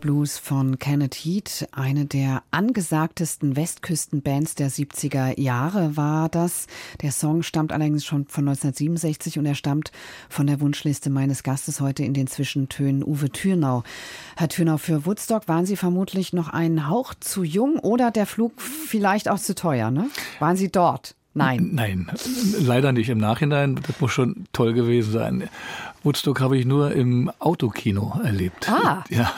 Speaker 5: Blues
Speaker 2: von Kenneth Heat, eine der angesagtesten Westküstenbands der 70er Jahre war das. Der Song stammt allerdings schon von 1967 und er stammt von der Wunschliste meines Gastes heute in den Zwischentönen Uwe Thürnau. Herr Thürnau, für Woodstock waren Sie vermutlich noch einen Hauch zu jung oder der Flug vielleicht auch zu teuer, ne? Waren Sie dort? Nein.
Speaker 3: Nein, leider nicht im Nachhinein. Das muss schon toll gewesen sein. Woodstock habe ich nur im Autokino erlebt.
Speaker 2: Ah.
Speaker 3: Ja,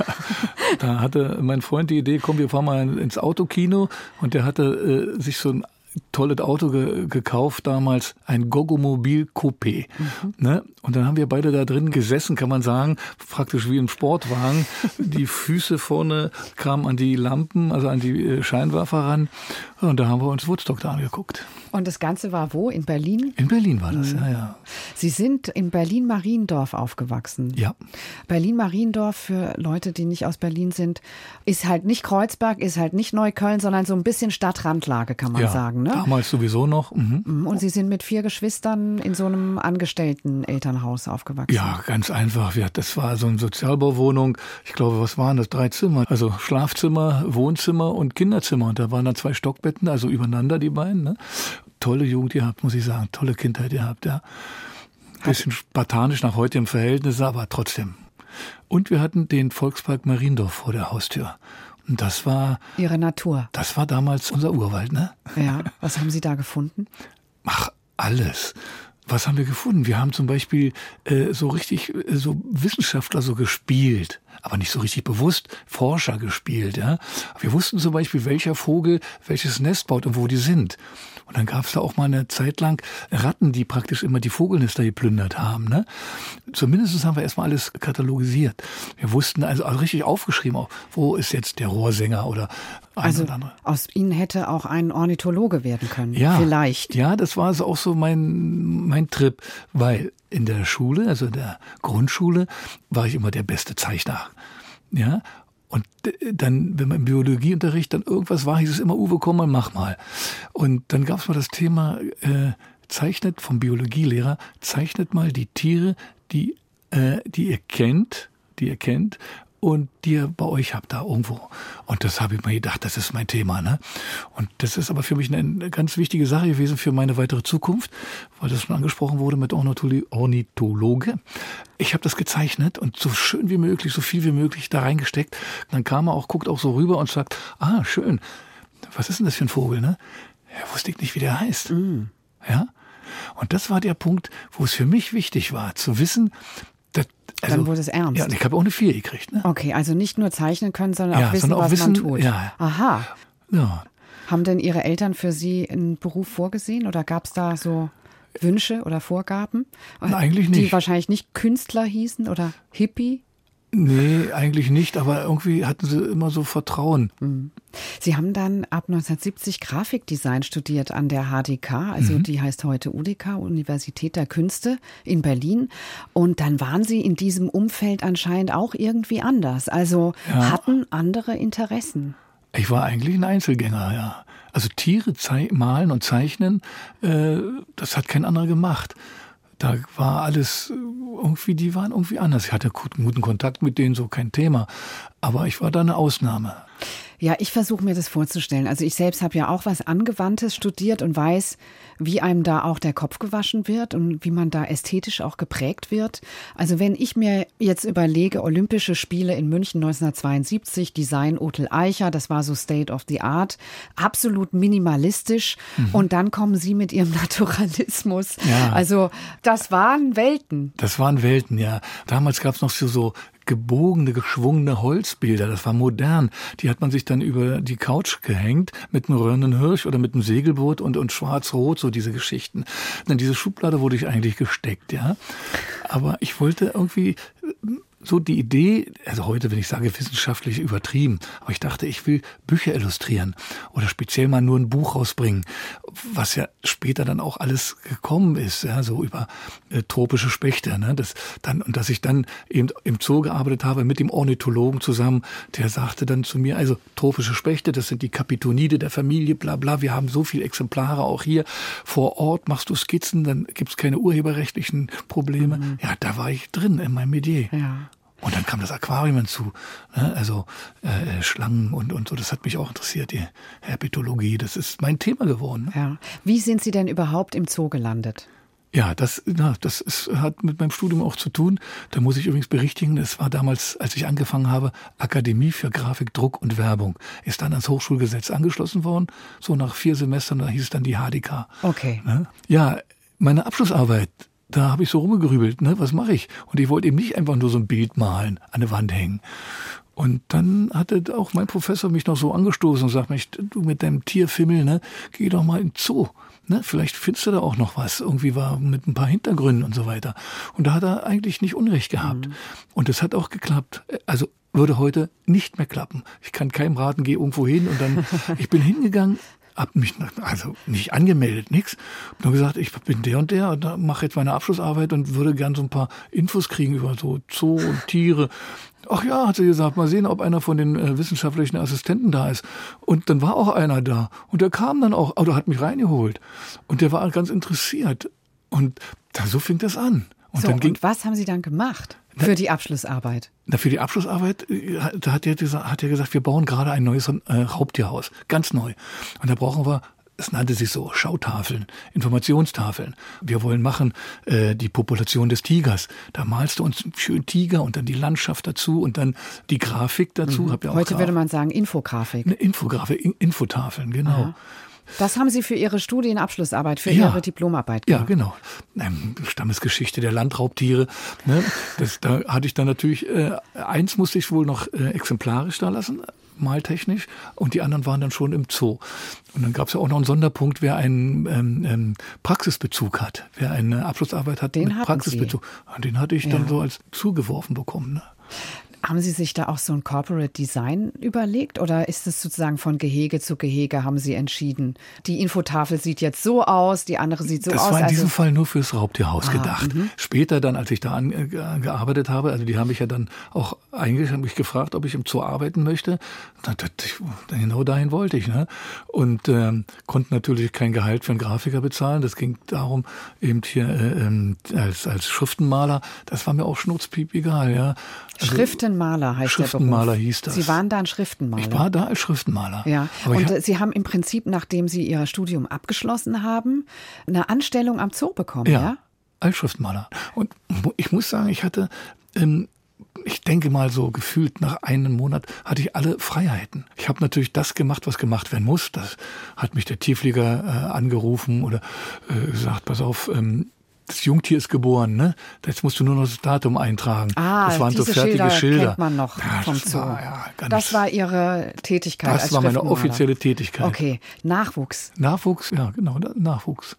Speaker 3: da hatte mein Freund die Idee, komm, wir fahren mal ins Autokino und der hatte äh, sich so ein tolles Auto ge gekauft damals, ein Gogomobil Coupé.
Speaker 2: Mhm.
Speaker 3: Ne? Und dann haben wir beide da drin gesessen, kann man sagen, praktisch wie im Sportwagen. die Füße vorne kamen an die Lampen, also an die äh, Scheinwerfer ran. Und da haben wir uns Woodstock da angeguckt.
Speaker 2: Und das Ganze war wo? In Berlin?
Speaker 3: In Berlin war
Speaker 2: Mhm.
Speaker 3: das, ja, ja.
Speaker 2: Sie sind in Berlin-Mariendorf aufgewachsen.
Speaker 3: Ja.
Speaker 2: Berlin-Mariendorf für Leute, die nicht aus Berlin sind, ist halt nicht Kreuzberg, ist halt nicht Neukölln, sondern so ein bisschen Stadtrandlage, kann man
Speaker 3: ja.
Speaker 2: sagen. Ne?
Speaker 3: Damals sowieso noch. Mhm.
Speaker 2: Und Sie sind mit vier Geschwistern in so einem Angestellten-Elternhaus aufgewachsen.
Speaker 3: Ja, ganz einfach. Das war so eine Sozialbauwohnung. Ich glaube, was waren das? Drei Zimmer. Also Schlafzimmer, Wohnzimmer und Kinderzimmer. Und da waren dann zwei Stockbetten, also übereinander die beiden. Ne? Tolle Jugend gehabt, muss ich sagen. Tolle Kindheit gehabt, ja. Bisschen spartanisch nach heutigem Verhältnis, aber trotzdem. Und wir hatten den Volkspark Mariendorf vor der Haustür. Das war,
Speaker 2: Ihre Natur.
Speaker 3: das war damals unser Urwald, ne?
Speaker 2: Ja. Was haben Sie da gefunden?
Speaker 3: Ach, alles. Was haben wir gefunden? Wir haben zum Beispiel äh, so richtig äh, so Wissenschaftler so gespielt, aber nicht so richtig bewusst Forscher gespielt. Ja, wir wussten zum Beispiel, welcher Vogel welches Nest baut und wo die sind. Und dann gab es da auch mal eine Zeit lang Ratten, die praktisch immer die Vogelnester geplündert haben. Ne? Zumindest haben wir erstmal alles katalogisiert. Wir wussten also, also richtig aufgeschrieben, auch, wo ist jetzt der Rohrsänger oder ein
Speaker 2: Also
Speaker 3: oder andere.
Speaker 2: aus Ihnen hätte auch ein Ornithologe werden können.
Speaker 3: Ja,
Speaker 2: Vielleicht.
Speaker 3: Ja, das war so auch so mein, mein Trip, weil in der Schule, also in der Grundschule, war ich immer der beste Zeichner. Ja, und d- dann, wenn man im Biologieunterricht dann irgendwas war, hieß es immer, Uwe, komm mal, mach mal. Und dann gab es mal das Thema, äh, zeichnet vom Biologielehrer, zeichnet mal die Tiere, die, äh, die ihr kennt, die ihr kennt und ihr bei euch habt da irgendwo. Und das habe ich mir gedacht, das ist mein Thema. Ne? Und das ist aber für mich eine, ganz wichtige Sache gewesen für meine weitere Zukunft, weil das schon angesprochen wurde mit Ornitholo- Ornithologe. Ich habe das gezeichnet und so schön wie möglich, so viel wie möglich da reingesteckt. Dann kam er auch, guckt auch so rüber und sagt, ah, schön, was ist denn das für ein Vogel? Ne? Ja, wusste ich nicht, wie der heißt. Ja? Und das war der Punkt, wo es für mich wichtig war, zu wissen, also,
Speaker 2: Dann wurde es ernst.
Speaker 3: Ja, und ich habe auch eine Vier gekriegt. Ne?
Speaker 2: Okay, also nicht nur zeichnen können, sondern
Speaker 3: Ja,
Speaker 2: auch wissen,
Speaker 3: sondern auch
Speaker 2: was
Speaker 3: wissen,
Speaker 2: man tut.
Speaker 3: ja.
Speaker 2: Aha.
Speaker 3: Ja.
Speaker 2: Haben denn Ihre Eltern für Sie einen Beruf vorgesehen oder gab es da so Wünsche oder Vorgaben?
Speaker 3: Na, eigentlich
Speaker 2: Die
Speaker 3: nicht.
Speaker 2: wahrscheinlich nicht Künstler hießen oder Hippie?
Speaker 3: Nee, eigentlich nicht, aber irgendwie hatten sie immer so Vertrauen.
Speaker 2: Sie haben dann ab 1970 Grafikdesign studiert an der HDK, also
Speaker 3: Mhm.
Speaker 2: die heißt heute UDK, Universität der Künste in Berlin. Und dann waren Sie in diesem Umfeld anscheinend auch irgendwie anders, also
Speaker 3: Ja.
Speaker 2: hatten andere Interessen.
Speaker 3: Ich war eigentlich ein Einzelgänger, ja. Also Tiere malen und zeichnen, äh, das hat kein anderer gemacht. Da war alles äh, irgendwie, die waren irgendwie anders. Ich hatte guten, guten Kontakt mit denen, so kein Thema. Aber ich war da eine Ausnahme.
Speaker 2: Ja, ich versuche mir das vorzustellen. Also ich selbst habe ja auch was Angewandtes studiert und weiß, wie einem da auch der Kopf gewaschen wird und wie man da ästhetisch auch geprägt wird. Also wenn ich mir jetzt überlege, Olympische Spiele in München 1972, Design Otel Eicher, das war so State of the Art, absolut minimalistisch. Und dann kommen Sie mit Ihrem Naturalismus.
Speaker 3: Ja.
Speaker 2: Also das waren Welten.
Speaker 3: Das waren Welten, ja. Damals gab's noch so, so gebogene, geschwungene Holzbilder. Das war modern. Die hat man sich dann über die Couch gehängt mit einem röhrenden Hirsch oder mit einem Segelboot und, und schwarz-rot, so diese Geschichten. In diese Schublade wurde ich eigentlich gesteckt, ja. Aber ich wollte irgendwie so die Idee, also heute, wenn ich sage wissenschaftlich übertrieben, aber ich dachte, ich will Bücher illustrieren oder speziell mal nur ein Buch rausbringen, was ja später dann auch alles gekommen ist, ja, so über äh, tropische Spechte, ne, das dann und dass ich dann eben im Zoo gearbeitet habe mit dem Ornithologen zusammen, der sagte dann zu mir, also tropische Spechte, das sind die Kapitonide der Familie, bla bla, wir haben so viele Exemplare auch hier vor Ort, machst du Skizzen, dann gibt's keine urheberrechtlichen Probleme. Ja, da war ich drin in meinem Metier.
Speaker 2: Ja.
Speaker 3: Und dann kam das Aquarium hinzu, ne? also äh, Schlangen und, und so, das hat mich auch interessiert, die Herpetologie, das ist mein Thema geworden. Ne?
Speaker 2: Ja. Wie sind Sie denn überhaupt im Zoo gelandet?
Speaker 3: Ja, das, na, das ist, hat mit meinem Studium auch zu tun. Da muss ich übrigens berichtigen, es war damals, als ich angefangen habe, Akademie für Grafik, Druck und Werbung. Ist dann ans Hochschulgesetz angeschlossen worden. So nach vier Semestern, da hieß es dann die HDK.
Speaker 2: Okay.
Speaker 3: Ne? Ja, meine Abschlussarbeit, da habe ich so rumgegrübelt, ne, was mache ich? Und ich wollte eben nicht einfach nur so ein Bild malen, an der Wand hängen. Und dann hatte auch mein Professor mich noch so angestoßen und sagt, Mensch, du mit deinem Tierfimmel, ne, geh doch mal in den Zoo. Ne, vielleicht findest du da auch noch was. Irgendwie war mit ein paar Hintergründen und so weiter. Und da hat er eigentlich nicht Unrecht gehabt. Und es hat auch geklappt. Also würde heute nicht mehr klappen. Ich kann keinem raten, geh irgendwo hin und dann, ich bin hingegangen, hab mich also nicht angemeldet, nix. Hab nur gesagt, ich bin der und der und mache jetzt meine Abschlussarbeit und würde gern so ein paar Infos kriegen über so Zoo und Tiere. Ach ja, hat sie gesagt, mal sehen, ob einer von den äh, wissenschaftlichen Assistenten da ist. Und dann war auch einer da. Und der kam dann auch, oder hat mich reingeholt. Und der war ganz interessiert. Und da, so fing das an. Und
Speaker 2: so,
Speaker 3: dann ging,
Speaker 2: und was haben Sie dann gemacht für die Abschlussarbeit?
Speaker 3: na, für die Abschlussarbeit, äh, da hat er, gesagt, hat er gesagt, wir bauen gerade ein neues äh, Raubtierhaus, ganz neu. Und da brauchen wir, es nannte sich so, Schautafeln, Informationstafeln. Wir wollen machen äh, die Population des Tigers. Da malst du uns einen schönen Tiger und dann die Landschaft dazu und dann die Grafik dazu. Hab ja auch
Speaker 2: Mhm. Heute
Speaker 3: Graf-
Speaker 2: würde man sagen Infografik.
Speaker 3: eine Infografik, In- Infotafeln, genau.
Speaker 2: Aha. Das haben Sie für Ihre Studienabschlussarbeit, für
Speaker 3: Ja.
Speaker 2: Ihre Diplomarbeit
Speaker 3: Ja,
Speaker 2: gemacht.
Speaker 3: genau. Ähm, Stammesgeschichte der Landraubtiere. Ne? Das, da hatte ich dann natürlich, äh, eins musste ich wohl noch äh, exemplarisch da lassen, maltechnisch, und die anderen waren dann schon im Zoo. Und dann gab es ja auch noch einen Sonderpunkt, wer einen ähm, ähm, Praxisbezug hat, wer eine Abschlussarbeit hat
Speaker 2: Den
Speaker 3: mit Praxisbezug. Ah, Den hatte ich dann
Speaker 2: Ja.
Speaker 3: so als zugeworfen bekommen. Ne?
Speaker 2: Haben Sie sich da auch so ein Corporate Design überlegt oder ist es sozusagen von Gehege zu Gehege haben Sie entschieden? Die Infotafel sieht jetzt so aus, die andere sieht so
Speaker 3: Das
Speaker 2: aus.
Speaker 3: war in
Speaker 2: also-
Speaker 3: diesem Fall nur fürs Raubtierhaus
Speaker 2: Ah,
Speaker 3: gedacht. Später dann, als ich da äh, gearbeitet habe, also die haben mich ja dann auch eigentlich haben mich gefragt, ob ich im Zoo arbeiten möchte. Das, genau dahin wollte ich. Ne? Und ähm, konnte natürlich kein Gehalt für einen Grafiker bezahlen. Das ging darum, eben hier äh, ähm, als, als Schriftenmaler, das war mir auch schnurzpiep egal. Ja? Also,
Speaker 2: Schriftenmaler heißt
Speaker 3: Schriftenmaler
Speaker 2: der Beruf.
Speaker 3: hieß das.
Speaker 2: Sie waren da ein Schriftenmaler.
Speaker 3: Ich war da als Schriftmaler.
Speaker 2: ja,
Speaker 3: Aber
Speaker 2: und
Speaker 3: hab-
Speaker 2: Sie haben im Prinzip, nachdem Sie Ihr Studium abgeschlossen haben, eine Anstellung am Zoo bekommen, ja?
Speaker 3: Ja, als Schriftmaler. Und ich muss sagen, ich hatte, ähm, ich denke mal so gefühlt nach einem Monat hatte ich alle Freiheiten. Ich habe natürlich das gemacht, was gemacht werden muss. Das hat mich der Tierflieger äh, angerufen oder äh, gesagt, pass auf, ähm, das Jungtier ist geboren, ne? Jetzt musst du nur noch das Datum eintragen.
Speaker 2: Ah,
Speaker 3: das waren
Speaker 2: diese
Speaker 3: so fertige
Speaker 2: Schilder,
Speaker 3: Schilder.
Speaker 2: kennt man noch
Speaker 3: Ja,
Speaker 2: vom
Speaker 3: das
Speaker 2: Zoo.
Speaker 3: War, ja,
Speaker 2: das war Ihre Tätigkeit
Speaker 3: das war meine offizielle Tätigkeit.
Speaker 2: Okay, Nachwuchs.
Speaker 3: Nachwuchs, ja, genau, Nachwuchs.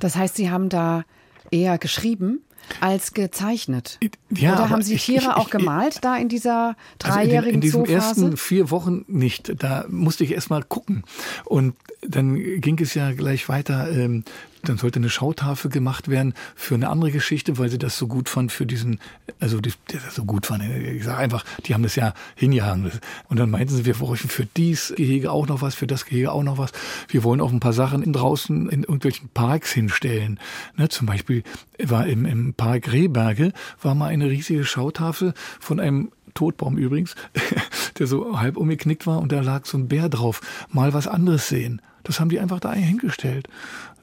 Speaker 2: Das heißt, Sie haben da eher geschrieben als gezeichnet.
Speaker 3: Ja,
Speaker 2: Oder haben Sie
Speaker 3: ich-
Speaker 2: Tiere
Speaker 3: ich-
Speaker 2: auch
Speaker 3: ich-
Speaker 2: gemalt da in dieser
Speaker 3: Also in,
Speaker 2: dreijährigen
Speaker 3: in diesen ersten vier Wochen nicht. Da musste ich erst mal gucken. Und dann ging es ja gleich weiter. Ähm, dann sollte eine Schautafel gemacht werden für eine andere Geschichte, weil sie das so gut fand für diesen, also die, die das so gut fand. Ich sage einfach, die haben das ja hingehangen. Und dann meinten sie, wir bräuchten für dies Gehege auch noch was, für das Gehege auch noch was. Wir wollen auch ein paar Sachen in draußen in irgendwelchen Parks hinstellen. Ne, zum Beispiel war im, im Park Rehberge war mal eine riesige Schautafel von einem Todbaum übrigens, der so halb umgeknickt war und da lag so ein Bär drauf. Mal was anderes sehen. Das haben die einfach da hingestellt.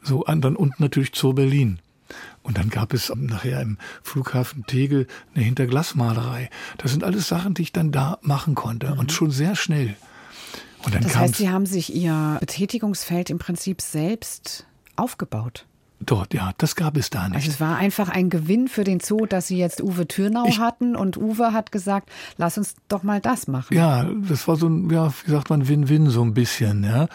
Speaker 3: So, an- dann unten natürlich Zoo Berlin. Und dann gab es nachher im Flughafen Tegel eine Hinterglasmalerei. Das sind alles Sachen, die ich dann da machen konnte und schon sehr schnell. Und dann
Speaker 2: das heißt, Sie haben sich Ihr Betätigungsfeld im Prinzip selbst aufgebaut.
Speaker 3: dort, ja, das gab es da nicht.
Speaker 2: Also es war einfach ein Gewinn für den Zoo, dass Sie jetzt Uwe Türnau
Speaker 3: Ich-
Speaker 2: hatten und Uwe hat gesagt, lass uns doch mal das machen.
Speaker 3: Ja, das war so ein, ja, wie sagt man, Win-Win so ein bisschen, ja.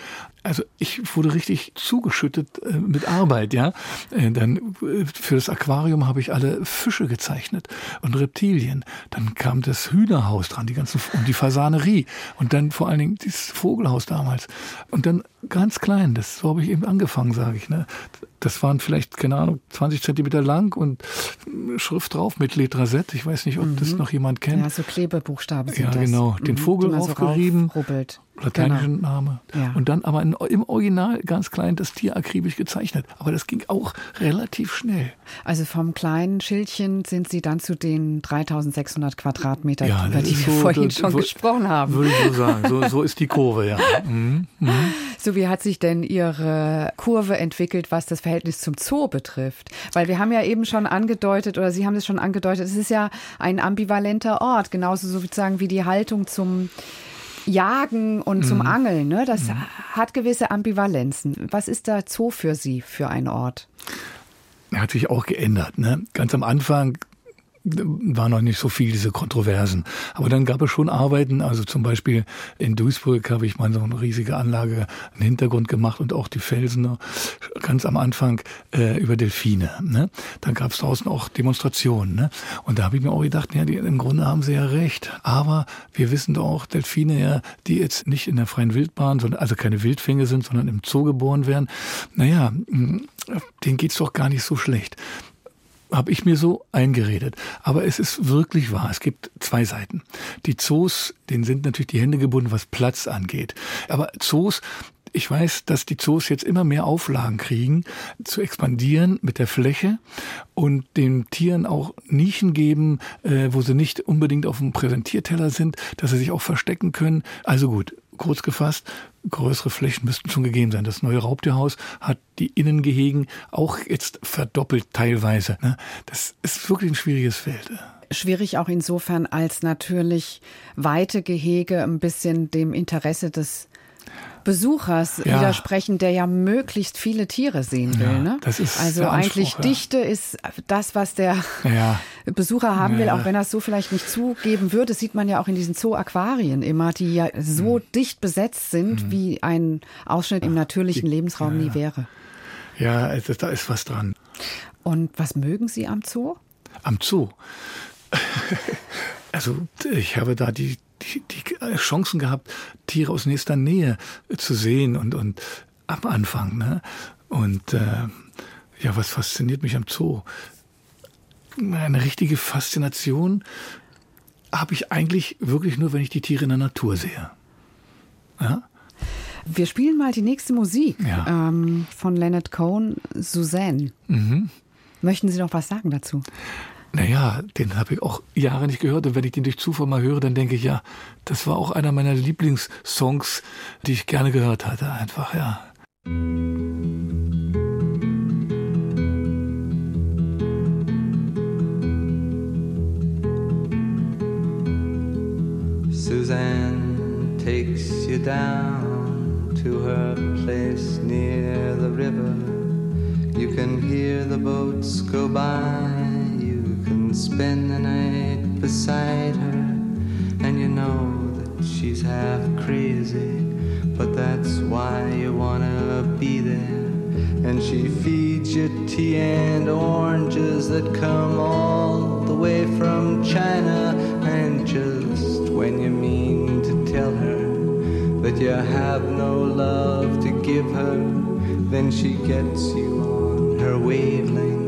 Speaker 3: Also ich wurde richtig zugeschüttet äh, mit Arbeit, ja. Äh, dann äh, für das Aquarium habe ich alle Fische gezeichnet und Reptilien. Dann kam das Hühnerhaus dran, die ganzen und die Fasanerie und dann vor allen Dingen dieses Vogelhaus damals und dann ganz klein. Das so habe ich eben angefangen, sage ich. Ne? Das waren vielleicht keine Ahnung 20 Zentimeter lang und Schrift drauf mit Letraset. Ich weiß nicht, ob das noch jemand kennt.
Speaker 2: Ja, so Klebebuchstaben sind
Speaker 3: Ja,
Speaker 2: das.
Speaker 3: genau. Den
Speaker 2: Mhm,
Speaker 3: Vogel
Speaker 2: so
Speaker 3: aufgerieben.
Speaker 2: raufrubbelt.
Speaker 3: Lateinischen
Speaker 2: Genau.
Speaker 3: Name.
Speaker 2: Ja.
Speaker 3: Und dann aber im Original ganz klein das Tier akribisch gezeichnet. Aber das ging auch relativ schnell.
Speaker 2: Also vom kleinen Schildchen sind Sie dann zu den 3600 Quadratmeter, über
Speaker 3: das
Speaker 2: die wir
Speaker 3: so-
Speaker 2: vorhin schon
Speaker 3: wür-
Speaker 2: gesprochen haben.
Speaker 3: Würde ich so sagen. So, so ist die Kurve, ja. Mhm.
Speaker 2: So, wie hat sich denn Ihre Kurve entwickelt, was das Verhältnis zum Zoo betrifft? Weil wir haben ja eben schon angedeutet, oder Sie haben es schon angedeutet, es ist ja ein ambivalenter Ort, genauso sozusagen wie die Haltung zum Jagen und zum Angeln. Ne? Das hat gewisse Ambivalenzen. Was ist der Zoo für Sie, für ein Ort?
Speaker 3: Er hat sich auch geändert. Ne? Ganz am Anfang war noch nicht so viel diese Kontroversen. Aber dann gab es schon Arbeiten, also zum Beispiel in Duisburg habe ich mal so eine riesige Anlage, einen Hintergrund gemacht und auch die Felsen ganz am Anfang äh, über Delfine. Ne? Dann gab es draußen auch Demonstrationen. Ne? Und da habe ich mir auch gedacht, ja, die, im Grunde haben sie ja recht. Aber wir wissen doch auch, Delfine ja, die jetzt nicht in der freien Wildbahn, sondern also keine Wildfänge sind, sondern im Zoo geboren werden. Naja, denen geht's doch gar nicht so schlecht habe ich mir so eingeredet. Aber es ist wirklich wahr. Es gibt zwei Seiten. Die Zoos, denen sind natürlich die Hände gebunden, was Platz angeht. Aber Zoos, ich weiß, dass die Zoos jetzt immer mehr Auflagen kriegen, zu expandieren mit der Fläche und den Tieren auch Nischen geben, äh, wo sie nicht unbedingt auf dem Präsentierteller sind, dass sie sich auch verstecken können. Also gut, kurz gefasst, größere Flächen müssten schon gegeben sein. Das neue Raubtierhaus hat die Innengehegen auch jetzt verdoppelt teilweise. Ne? Das ist wirklich ein schwieriges Feld.
Speaker 2: Schwierig auch insofern, als natürlich weite Gehege ein bisschen dem Interesse des Besuchers ja. widersprechen, der ja möglichst viele Tiere sehen will. Ja, ne?
Speaker 3: das ist
Speaker 2: also eigentlich ja. Dichte ist das, was der Besucher haben will, auch wenn er es so vielleicht nicht zugeben würde, sieht man ja auch in diesen Zoo-Aquarien immer, die ja so mhm. dicht besetzt sind, mhm. wie ein Ausschnitt im natürlichen die, Lebensraum nie wäre.
Speaker 3: Ja, es, da ist was dran.
Speaker 2: Und was mögen Sie am Zoo?
Speaker 3: Am Zoo? also ich habe da die die, die Chancen gehabt, Tiere aus nächster Nähe zu sehen und, und am Anfang. Ne? Und äh, ja, was fasziniert mich am Zoo? Eine richtige Faszination habe ich eigentlich wirklich nur, wenn ich die Tiere in der Natur sehe. Ja?
Speaker 2: Wir spielen mal die nächste Musik ja. ähm, von Leonard Cohen, Suzanne. Mhm. Möchten Sie noch was sagen dazu?
Speaker 3: Naja, den habe ich auch Jahre nicht gehört. Und wenn ich den durch Zufall mal höre, dann denke ich, ja, das war auch einer meiner Lieblingssongs, die ich gerne gehört hatte, einfach, ja.
Speaker 6: Suzanne takes you down to her place near the river. You can hear the boats go by. Can spend the night beside her, and you know that she's half crazy, but that's why you wanna be there. And she feeds you tea and oranges that come all the way from China. And just when you mean to tell her that you have no love to give her, then she gets you on her wavelength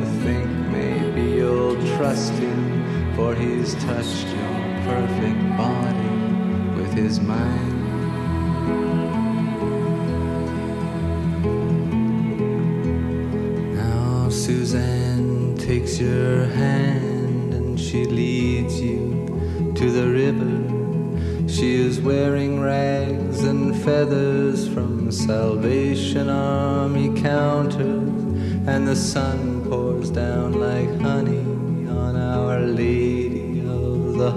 Speaker 6: trust him, for he's touched your perfect body with his mind. Now Suzanne takes your hand and she leads you to the river. She is wearing rags and feathers from Salvation Army counters, and the sun pours down like honey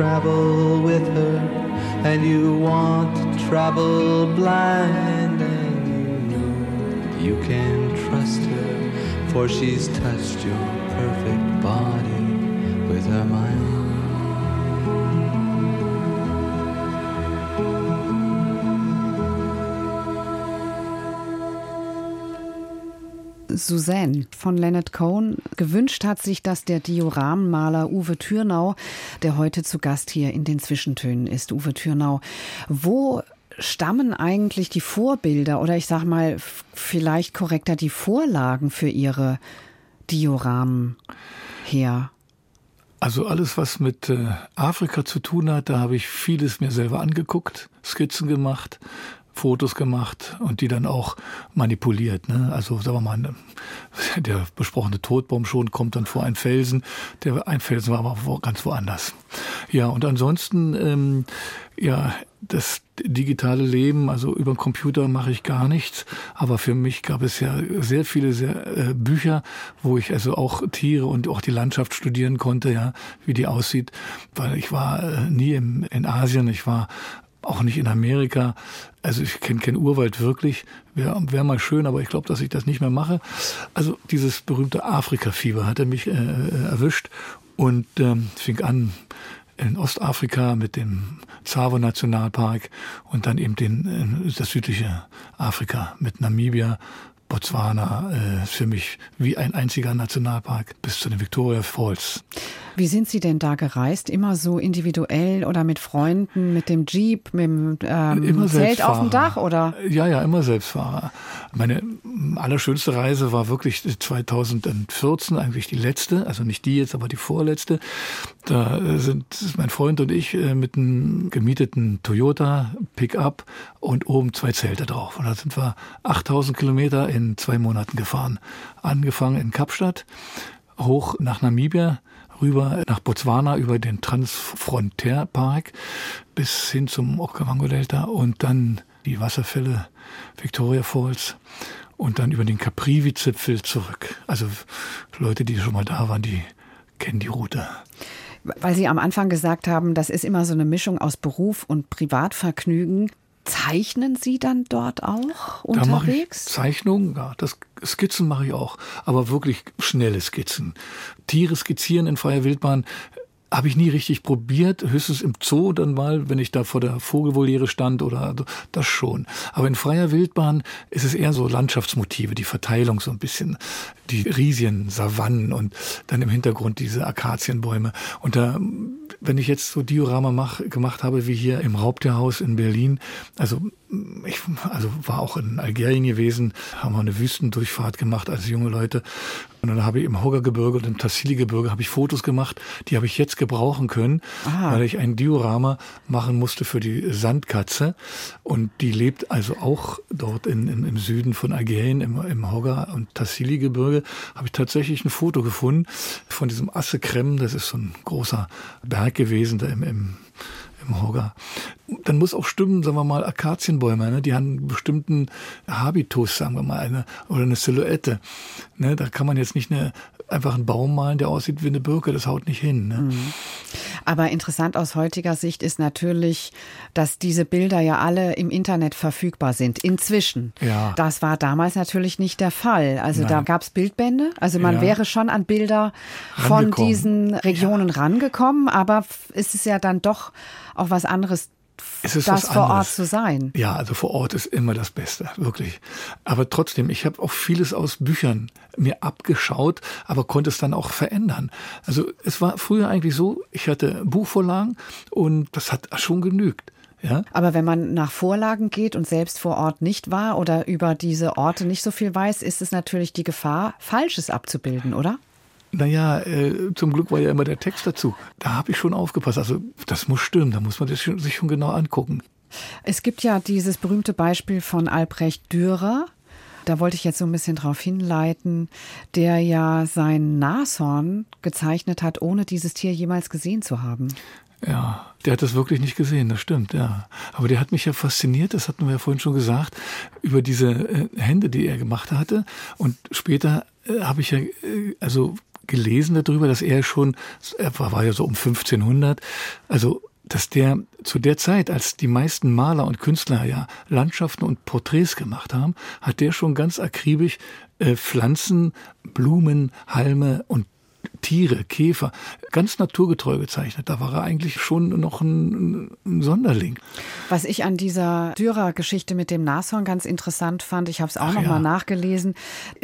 Speaker 6: Travel with her, and you want to travel blind, and you know you can trust her, for she's touched your perfect body with her mind.
Speaker 2: Suzanne von Leonard Cohen gewünscht hat sich, dass der Dioramenmaler Uwe Thürnau, der heute zu Gast hier in den Zwischentönen ist, Uwe Thürnau, wo stammen eigentlich die Vorbilder oder ich sag mal vielleicht korrekter die Vorlagen für ihre Dioramen her?
Speaker 3: Also alles, was mit äh, Afrika zu tun hat, da habe ich vieles mir selber angeguckt, Skizzen gemacht, Fotos gemacht und die dann auch manipuliert. Ne? Also sagen wir mal, der besprochene Todbaum schon kommt dann vor einen Felsen. Der ein Felsen war aber ganz woanders. Ja, und ansonsten, ähm, ja, das digitale Leben, also über den Computer mache ich gar nichts. Aber für mich gab es ja sehr viele sehr, äh, Bücher, wo ich also auch Tiere und auch die Landschaft studieren konnte, ja, wie die aussieht. Weil ich war äh, nie im, in Asien, ich war auch nicht in Amerika. Also ich kenne keinen Urwald wirklich. Wäre wär mal schön, aber ich glaube, dass ich das nicht mehr mache. Also dieses berühmte Afrika-Fieber hat er mich äh, erwischt und ähm, fing an in Ostafrika mit dem Tsavo-Nationalpark und dann eben den, äh, das südliche Afrika mit Namibia, Botswana äh, für mich wie ein einziger Nationalpark bis zu den Victoria Falls.
Speaker 2: Wie sind Sie denn da gereist? Immer so individuell oder mit Freunden, mit dem Jeep, mit dem ähm, Zelt auf dem Dach oder?
Speaker 3: Ja, ja, immer Selbstfahrer. Meine allerschönste Reise war wirklich 2014, eigentlich die letzte, also nicht die jetzt, aber die vorletzte. Da sind mein Freund und ich äh, mit einem gemieteten Toyota Pickup und oben zwei Zelte drauf. Und da sind wir 8000 Kilometer in zwei Monaten gefahren. Angefangen in Kapstadt, hoch nach Namibia, rüber nach Botswana über den Transfrontärpark bis hin zum Okavango-Delta und dann die Wasserfälle Victoria Falls und dann über den Caprivi-Zipfel zurück. Also Leute, die schon mal da waren, die kennen die Route.
Speaker 2: Weil Sie am Anfang gesagt haben, das ist immer so eine Mischung aus Beruf und Privatvergnügen. Zeichnen Sie dann dort auch
Speaker 3: Da
Speaker 2: unterwegs?
Speaker 3: Zeichnungen, ja, das Skizzen mache ich auch, aber wirklich schnelle Skizzen. Tiere skizzieren in freier Wildbahn habe ich nie richtig probiert, höchstens im Zoo dann mal, wenn ich da vor der Vogelvoliere stand oder das schon. Aber in freier Wildbahn ist es eher so Landschaftsmotive, die Verteilung so ein bisschen, die riesigen Savannen und dann im Hintergrund diese Akazienbäume. Und da, wenn ich jetzt so Diorama mach, gemacht habe, wie hier im Raubtierhaus in Berlin, also ich also war auch in Algerien gewesen, haben wir eine Wüstendurchfahrt gemacht als junge Leute. Und dann habe ich im Hoggergebirge und im Tassili-Gebirge habe ich Fotos gemacht, die habe ich jetzt gebrauchen können,
Speaker 2: Ah.
Speaker 3: weil ich ein Diorama machen musste für die Sandkatze. Und die lebt also auch dort in, in, im Süden von Algerien, im, im Hogger- und Tassili-Gebirge, habe ich tatsächlich ein Foto gefunden von diesem Assekrem. Das ist so ein großer Berg gewesen, da im, im im Hogger. Dann muss auch stimmen, sagen wir mal, Akazienbäume, ne? die haben einen bestimmten Habitus, sagen wir mal, eine, oder eine Silhouette. Ne? Da kann man jetzt nicht eine, einfach einen Baum malen, der aussieht wie eine Birke, das haut nicht hin. Ne?
Speaker 2: Aber interessant aus heutiger Sicht ist natürlich, dass diese Bilder ja alle im Internet verfügbar sind. Inzwischen.
Speaker 3: Ja.
Speaker 2: Das war damals natürlich nicht der Fall. Also da
Speaker 3: Nein.
Speaker 2: gab es Bildbände. Also man
Speaker 3: Ja.
Speaker 2: wäre schon an Bilder von diesen Regionen rangekommen. Aber ist es ja dann doch auch was anderes,
Speaker 3: Es ist
Speaker 2: das vor Ort zu sein.
Speaker 3: Ja, also vor Ort ist immer das Beste, wirklich. Aber trotzdem, ich habe auch vieles aus Büchern mir abgeschaut, aber konnte es dann auch verändern. Also es war früher eigentlich so, ich hatte Buchvorlagen und das hat schon genügt. Ja,
Speaker 2: Aber wenn man nach Vorlagen geht und selbst vor Ort nicht war oder über diese Orte nicht so viel weiß, ist es natürlich die Gefahr, Falsches abzubilden, oder?
Speaker 3: Naja, äh, zum Glück war ja immer der Text dazu. Da habe ich schon aufgepasst. Also das muss stimmen, da muss man das schon, sich schon genau angucken.
Speaker 2: Es gibt ja dieses berühmte Beispiel von Albrecht Dürer. Da wollte ich jetzt so ein bisschen drauf hinleiten, der ja sein Nashorn gezeichnet hat, ohne dieses Tier jemals gesehen zu haben.
Speaker 3: Ja, der hat das wirklich nicht gesehen, das stimmt, ja. Aber der hat mich ja fasziniert, das hatten wir ja vorhin schon gesagt, über diese äh, Hände, die er gemacht hatte. Und später äh, habe ich ja äh, also gelesen darüber, dass er schon, er war, war ja so um 1500, also dass der zu der Zeit, als die meisten Maler und Künstler ja Landschaften und Porträts gemacht haben, hat der schon ganz akribisch äh, Pflanzen, Blumen, Halme und Tiere, Käfer, ganz naturgetreu gezeichnet. Da war er eigentlich schon noch ein, ein Sonderling.
Speaker 2: Was ich an dieser Dürer-Geschichte mit dem Nashorn ganz interessant fand, ich habe es auch
Speaker 3: Ach
Speaker 2: noch
Speaker 3: ja.
Speaker 2: nachgelesen.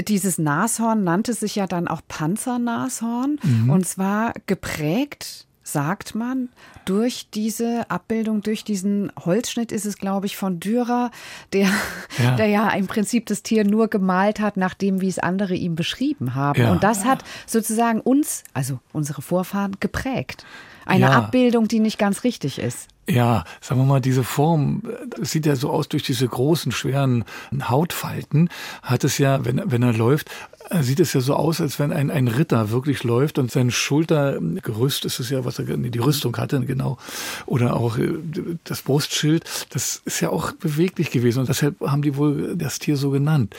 Speaker 2: Dieses Nashorn nannte sich ja dann auch Panzernashorn
Speaker 3: Mhm.
Speaker 2: und zwar geprägt sagt man, durch diese Abbildung, durch diesen Holzschnitt ist es, glaube ich, von Dürer, der
Speaker 3: Ja.
Speaker 2: der ja im Prinzip das Tier nur gemalt hat, nachdem wie es andere ihm beschrieben haben.
Speaker 3: Ja.
Speaker 2: Und das hat sozusagen uns, also unsere Vorfahren, geprägt. Eine
Speaker 3: Ja.
Speaker 2: Abbildung, die nicht ganz richtig ist.
Speaker 3: Ja, sagen wir mal, diese Form, es sieht ja so aus durch diese großen, schweren Hautfalten, hat es ja, wenn, wenn er läuft, äh, sieht es ja so aus, als wenn ein, ein Ritter wirklich läuft und sein Schultergerüst ist es ja, was er, nee, die Rüstung hatte, genau, oder auch äh, das Brustschild, das ist ja auch beweglich gewesen und deshalb haben die wohl das Tier so genannt.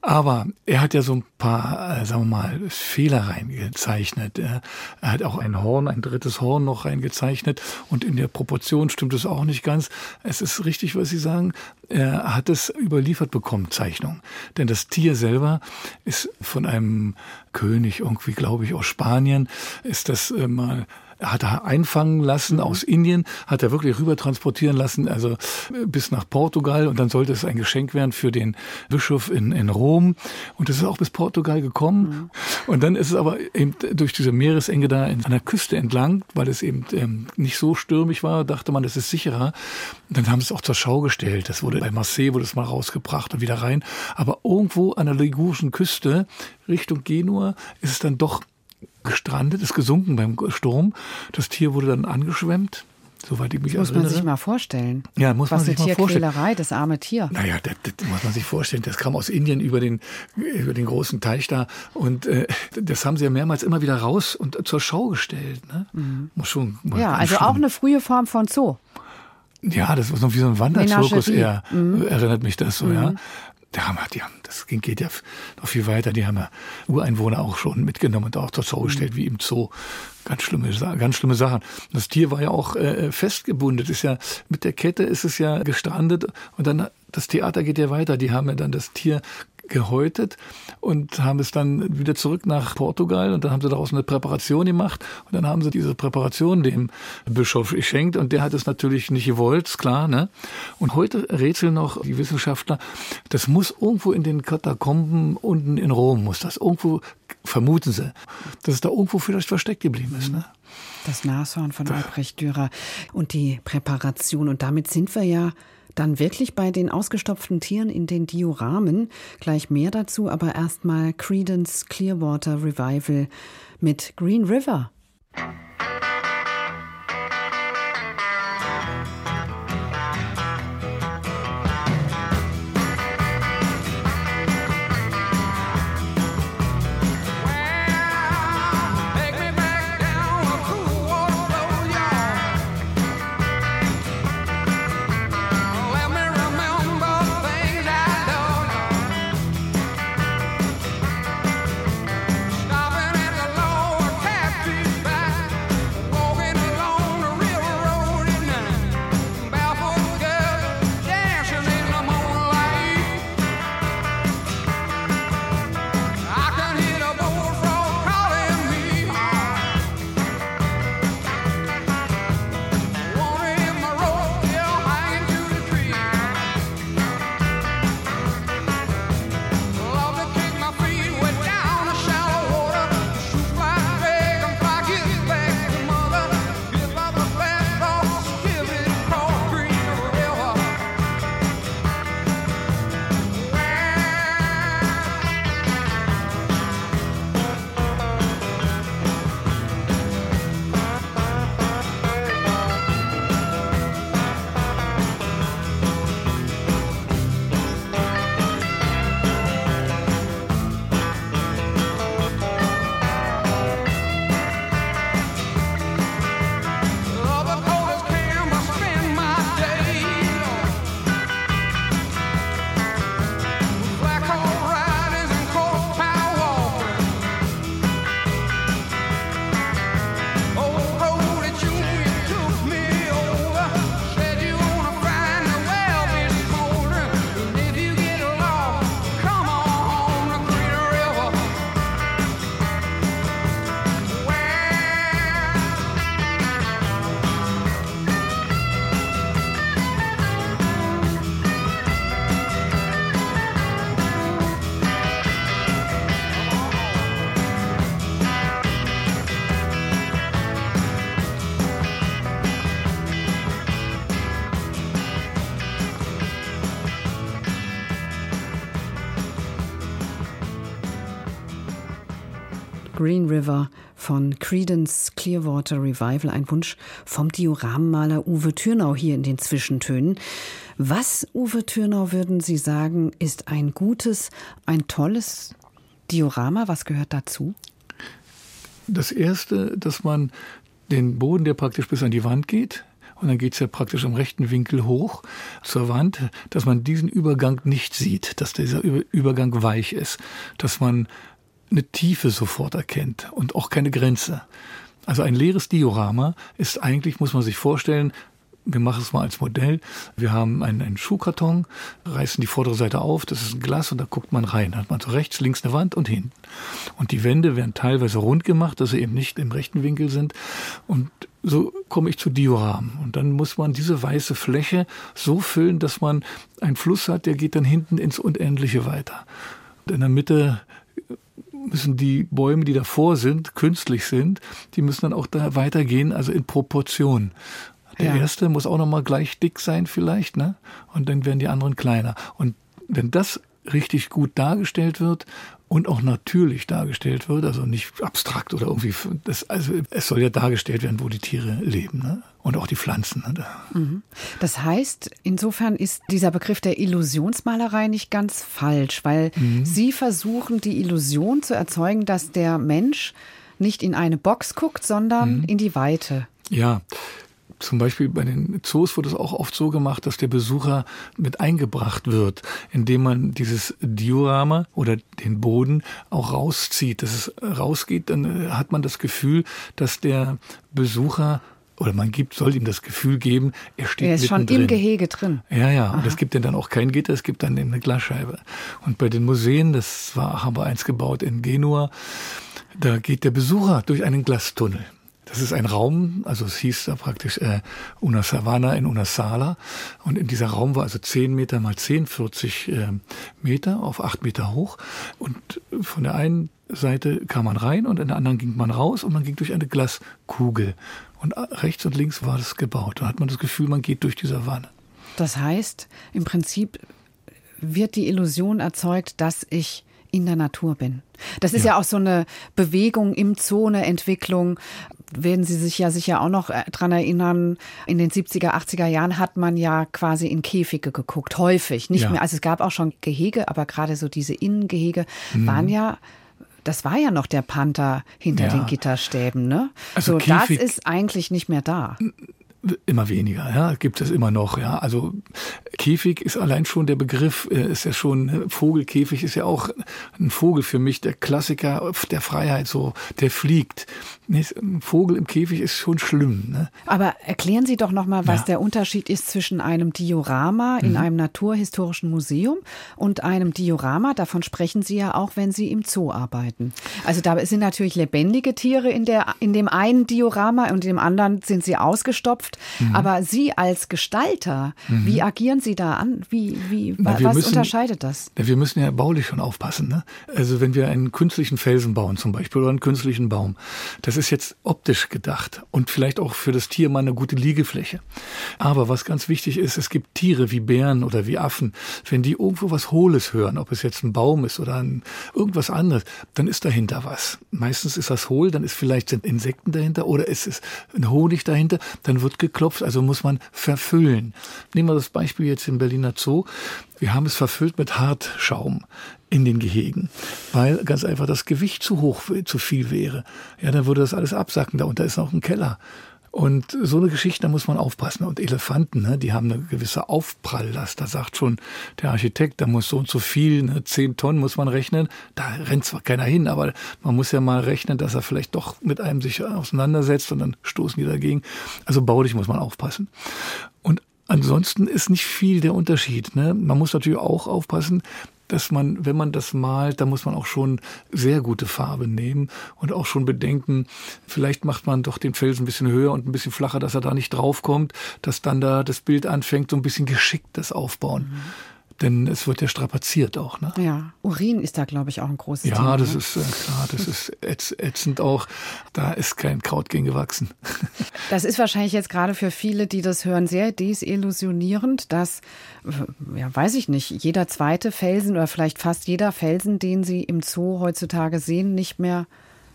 Speaker 3: Aber er hat ja so ein paar, äh, sagen wir mal, Fehler reingezeichnet. Er, hat auch ein Horn, ein drittes Horn noch reingezeichnet und in der Proportion stimmt es auch nicht ganz. Es ist richtig, was Sie sagen. Er hat es überliefert bekommen, Zeichnung. Denn das Tier selber ist von einem König irgendwie, glaube ich, aus Spanien, ist das äh, mal hat er einfangen lassen aus Indien, hat er wirklich rüber transportieren lassen, also äh, bis nach Portugal und dann sollte es ein Geschenk werden für den Bischof in, in Rom und es ist auch bis Portugal gekommen und dann ist es aber eben durch diese Meeresenge da an der Küste entlang, weil es eben ähm, nicht so stürmisch war, dachte man, das ist sicherer. Und dann haben sie es auch zur Schau gestellt. Das wurde bei Marseille wurde es mal rausgebracht und wieder rein. Aber irgendwo an der ligurischen Küste Richtung Genua ist es dann doch gestrandet, ist gesunken beim Sturm. Das Tier wurde dann angeschwemmt, soweit ich mich
Speaker 2: Muss man
Speaker 3: erinnere.
Speaker 2: sich mal vorstellen.
Speaker 3: Ja, muss man
Speaker 2: Was
Speaker 3: sich
Speaker 2: eine
Speaker 3: mal vorstellen.
Speaker 2: Tierquälerei, das arme Tier.
Speaker 3: Naja, das, das muss man sich vorstellen. Das kam aus Indien über den, über den großen Teich da. Und äh, das haben sie ja mehrmals immer wieder raus und zur Schau gestellt. Ne? Muss schon,
Speaker 2: Mhm. Ja, also
Speaker 3: schlimm.
Speaker 2: auch eine frühe Form von Zoo.
Speaker 3: Ja, das war so wie so ein Wanderzirkus eher, erinnert mich das so, ja. Haben wir, die haben, das geht ja noch viel weiter. Die haben ja Ureinwohner auch schon mitgenommen und auch zur Schau gestellt, wie im Zoo. Ganz schlimme, ganz schlimme Sachen. Das Tier war ja auch äh, festgebunden. Ist ja, mit der Kette ist es ja gestrandet und dann, das Theater geht ja weiter. Die haben ja dann das Tier gehäutet und haben es dann wieder zurück nach Portugal und dann haben sie daraus eine Präparation gemacht und dann haben sie diese Präparation dem Bischof geschenkt und der hat es natürlich nicht gewollt, ist klar, ne? Und heute rätseln noch die Wissenschaftler, das muss irgendwo in den Katakomben unten in Rom, muss das irgendwo, vermuten sie, dass es da irgendwo vielleicht versteckt geblieben ist, ne?
Speaker 2: Das Nashorn von Albrecht Dürer und die Präparation. Und damit sind wir ja dann wirklich bei den ausgestopften Tieren in den Dioramen. Gleich mehr dazu, aber erstmal Credence Clearwater Revival mit Green River. Green River von Credence Clearwater Revival, ein Wunsch vom Dioramenmaler Uwe Thürnau hier in den Zwischentönen. Was, Uwe Thürnau, würden Sie sagen, ist ein gutes, ein tolles Diorama? Was gehört dazu?
Speaker 3: Das erste, dass man den Boden, der praktisch bis an die Wand geht, und dann geht's ja praktisch im rechten Winkel hoch zur Wand, dass man diesen Übergang nicht sieht, dass dieser Übergang weich ist, dass man eine Tiefe sofort erkennt und auch keine Grenze. Also ein leeres Diorama ist eigentlich, muss man sich vorstellen, wir machen es mal als Modell. Wir haben einen, einen, Schuhkarton, reißen die vordere Seite auf, das ist ein Glas und da guckt man rein. Da hat man so rechts, links eine Wand und hinten. Und die Wände werden teilweise rund gemacht, dass sie eben nicht im rechten Winkel sind. Und so komme ich zu Dioramen. Und dann muss man diese weiße Fläche so füllen, dass man einen Fluss hat, der geht dann hinten ins Unendliche weiter. Und in der Mitte müssen die Bäume, die davor sind, künstlich sind, die müssen dann auch da weitergehen, also in Proportion. Der ja. erste muss auch noch mal gleich dick sein vielleicht, ne? Und dann werden die anderen kleiner. Und wenn das richtig gut dargestellt wird und auch natürlich dargestellt wird, also nicht abstrakt oder irgendwie, das, also es soll ja dargestellt werden, wo die Tiere leben ne? und auch die Pflanzen. Ne?
Speaker 2: Mhm. Das heißt, insofern ist dieser Begriff der Illusionsmalerei nicht ganz falsch, weil mhm. Sie versuchen, die Illusion zu erzeugen, dass der Mensch nicht in eine Box guckt, sondern mhm. in die Weite.
Speaker 3: Ja, zum Beispiel bei den Zoos wird es auch oft so gemacht, dass der Besucher mit eingebracht wird, indem man dieses Diorama oder den Boden auch rauszieht. Dass es rausgeht, dann äh, hat man das Gefühl, dass der Besucher oder man gibt, soll ihm das Gefühl geben, er steht
Speaker 2: Er ist schon
Speaker 3: drin.
Speaker 2: im Gehege drin.
Speaker 3: Ja, ja. Und es gibt dann auch kein Gitter, es gibt dann eben eine Glasscheibe. Und bei den Museen, das war, haben wir eins gebaut in Genua, da geht der Besucher durch einen Glastunnel. Das ist ein Raum, also es hieß da praktisch äh, Una Savana in Una Sala. Und in dieser Raum war also 10 Meter mal 10, 40 äh, Meter auf 8 Meter hoch. Und von der einen Seite kam man rein und in der anderen ging man raus und man ging durch eine Glaskugel. Und rechts und links war das gebaut. Da hat man das Gefühl, man geht durch diese Wanne.
Speaker 2: Das heißt, im Prinzip wird die Illusion erzeugt, dass ich in der Natur bin. Das ist ja. ja auch so eine Bewegung im Zoo, eine Entwicklung werden Sie sich ja sicher auch noch äh, dran erinnern, in den 70er, 80er Jahren hat man ja quasi in Käfige geguckt, häufig. Nicht ja. mehr, also es gab auch schon Gehege, aber gerade so diese Innengehege mhm. waren ja das war ja noch der Panther hinter ja. den Gitterstäben, ne? Also so, Käfig, das ist eigentlich nicht mehr da.
Speaker 3: Immer weniger, ja, gibt es immer noch, ja. Also Käfig ist allein schon der Begriff, äh, ist ja schon, ne, Vogelkäfig ist ja auch ein Vogel für mich, der Klassiker der Freiheit, so, der fliegt. Ein Vogel im Käfig ist schon schlimm. Ne?
Speaker 2: Aber erklären Sie doch nochmal, was ja. der Unterschied ist zwischen einem Diorama in mhm. einem naturhistorischen Museum und einem Diorama, davon sprechen Sie ja auch, wenn Sie im Zoo arbeiten. Also da sind natürlich lebendige Tiere in, der, in dem einen Diorama und in dem anderen sind sie ausgestopft. Mhm. Aber Sie als Gestalter, mhm. wie agieren Sie da an? Wie, wie, Na, was müssen, unterscheidet das?
Speaker 3: Wir müssen ja baulich schon aufpassen. Ne? Also wenn wir einen künstlichen Felsen bauen zum Beispiel oder einen künstlichen Baum, das ist jetzt optisch gedacht und vielleicht auch für das Tier mal eine gute Liegefläche. Aber was ganz wichtig ist, es gibt Tiere wie Bären oder wie Affen. Wenn die irgendwo was Hohles hören, ob es jetzt ein Baum ist oder ein, irgendwas anderes, dann ist dahinter was. Meistens ist das hohl, dann ist vielleicht sind Insekten dahinter oder es ist ein Honig dahinter, dann wird geklopft, also muss man verfüllen. Nehmen wir das Beispiel jetzt im Berliner Zoo. Wir haben es verfüllt mit Hartschaum in den Gehegen, weil ganz einfach das Gewicht zu hoch, zu viel wäre. Ja, dann würde das alles absacken. Da unter ist noch ein Keller. Und so eine Geschichte, da muss man aufpassen. Und Elefanten, ne, die haben eine gewisse Aufpralllast. Da sagt schon der Architekt, da muss so und so viel, ne, zehn Tonnen muss man rechnen. Da rennt zwar keiner hin, aber man muss ja mal rechnen, dass er vielleicht doch mit einem sich auseinandersetzt und dann stoßen die dagegen. Also baulich muss man aufpassen. Und ansonsten ist nicht viel der Unterschied. Ne? Man muss natürlich auch aufpassen, dass man, wenn man das malt, da muss man auch schon sehr gute Farbe nehmen und auch schon bedenken, vielleicht macht man doch den Felsen ein bisschen höher und ein bisschen flacher, dass er da nicht draufkommt, dass dann da das Bild anfängt, so ein bisschen geschickt das Aufbauen. Mhm denn es wird ja strapaziert auch. Ne?
Speaker 2: Ja, Urin ist da, glaube ich, auch ein großes
Speaker 3: ja,
Speaker 2: Thema.
Speaker 3: Ja, das ne? ist äh, klar, das ist ätzend auch. Da ist kein Kraut gegen gewachsen.
Speaker 2: Das ist wahrscheinlich jetzt gerade für viele, die das hören, sehr desillusionierend, dass, ja, weiß ich nicht, jeder zweite Felsen oder vielleicht fast jeder Felsen, den sie im Zoo heutzutage sehen, nicht mehr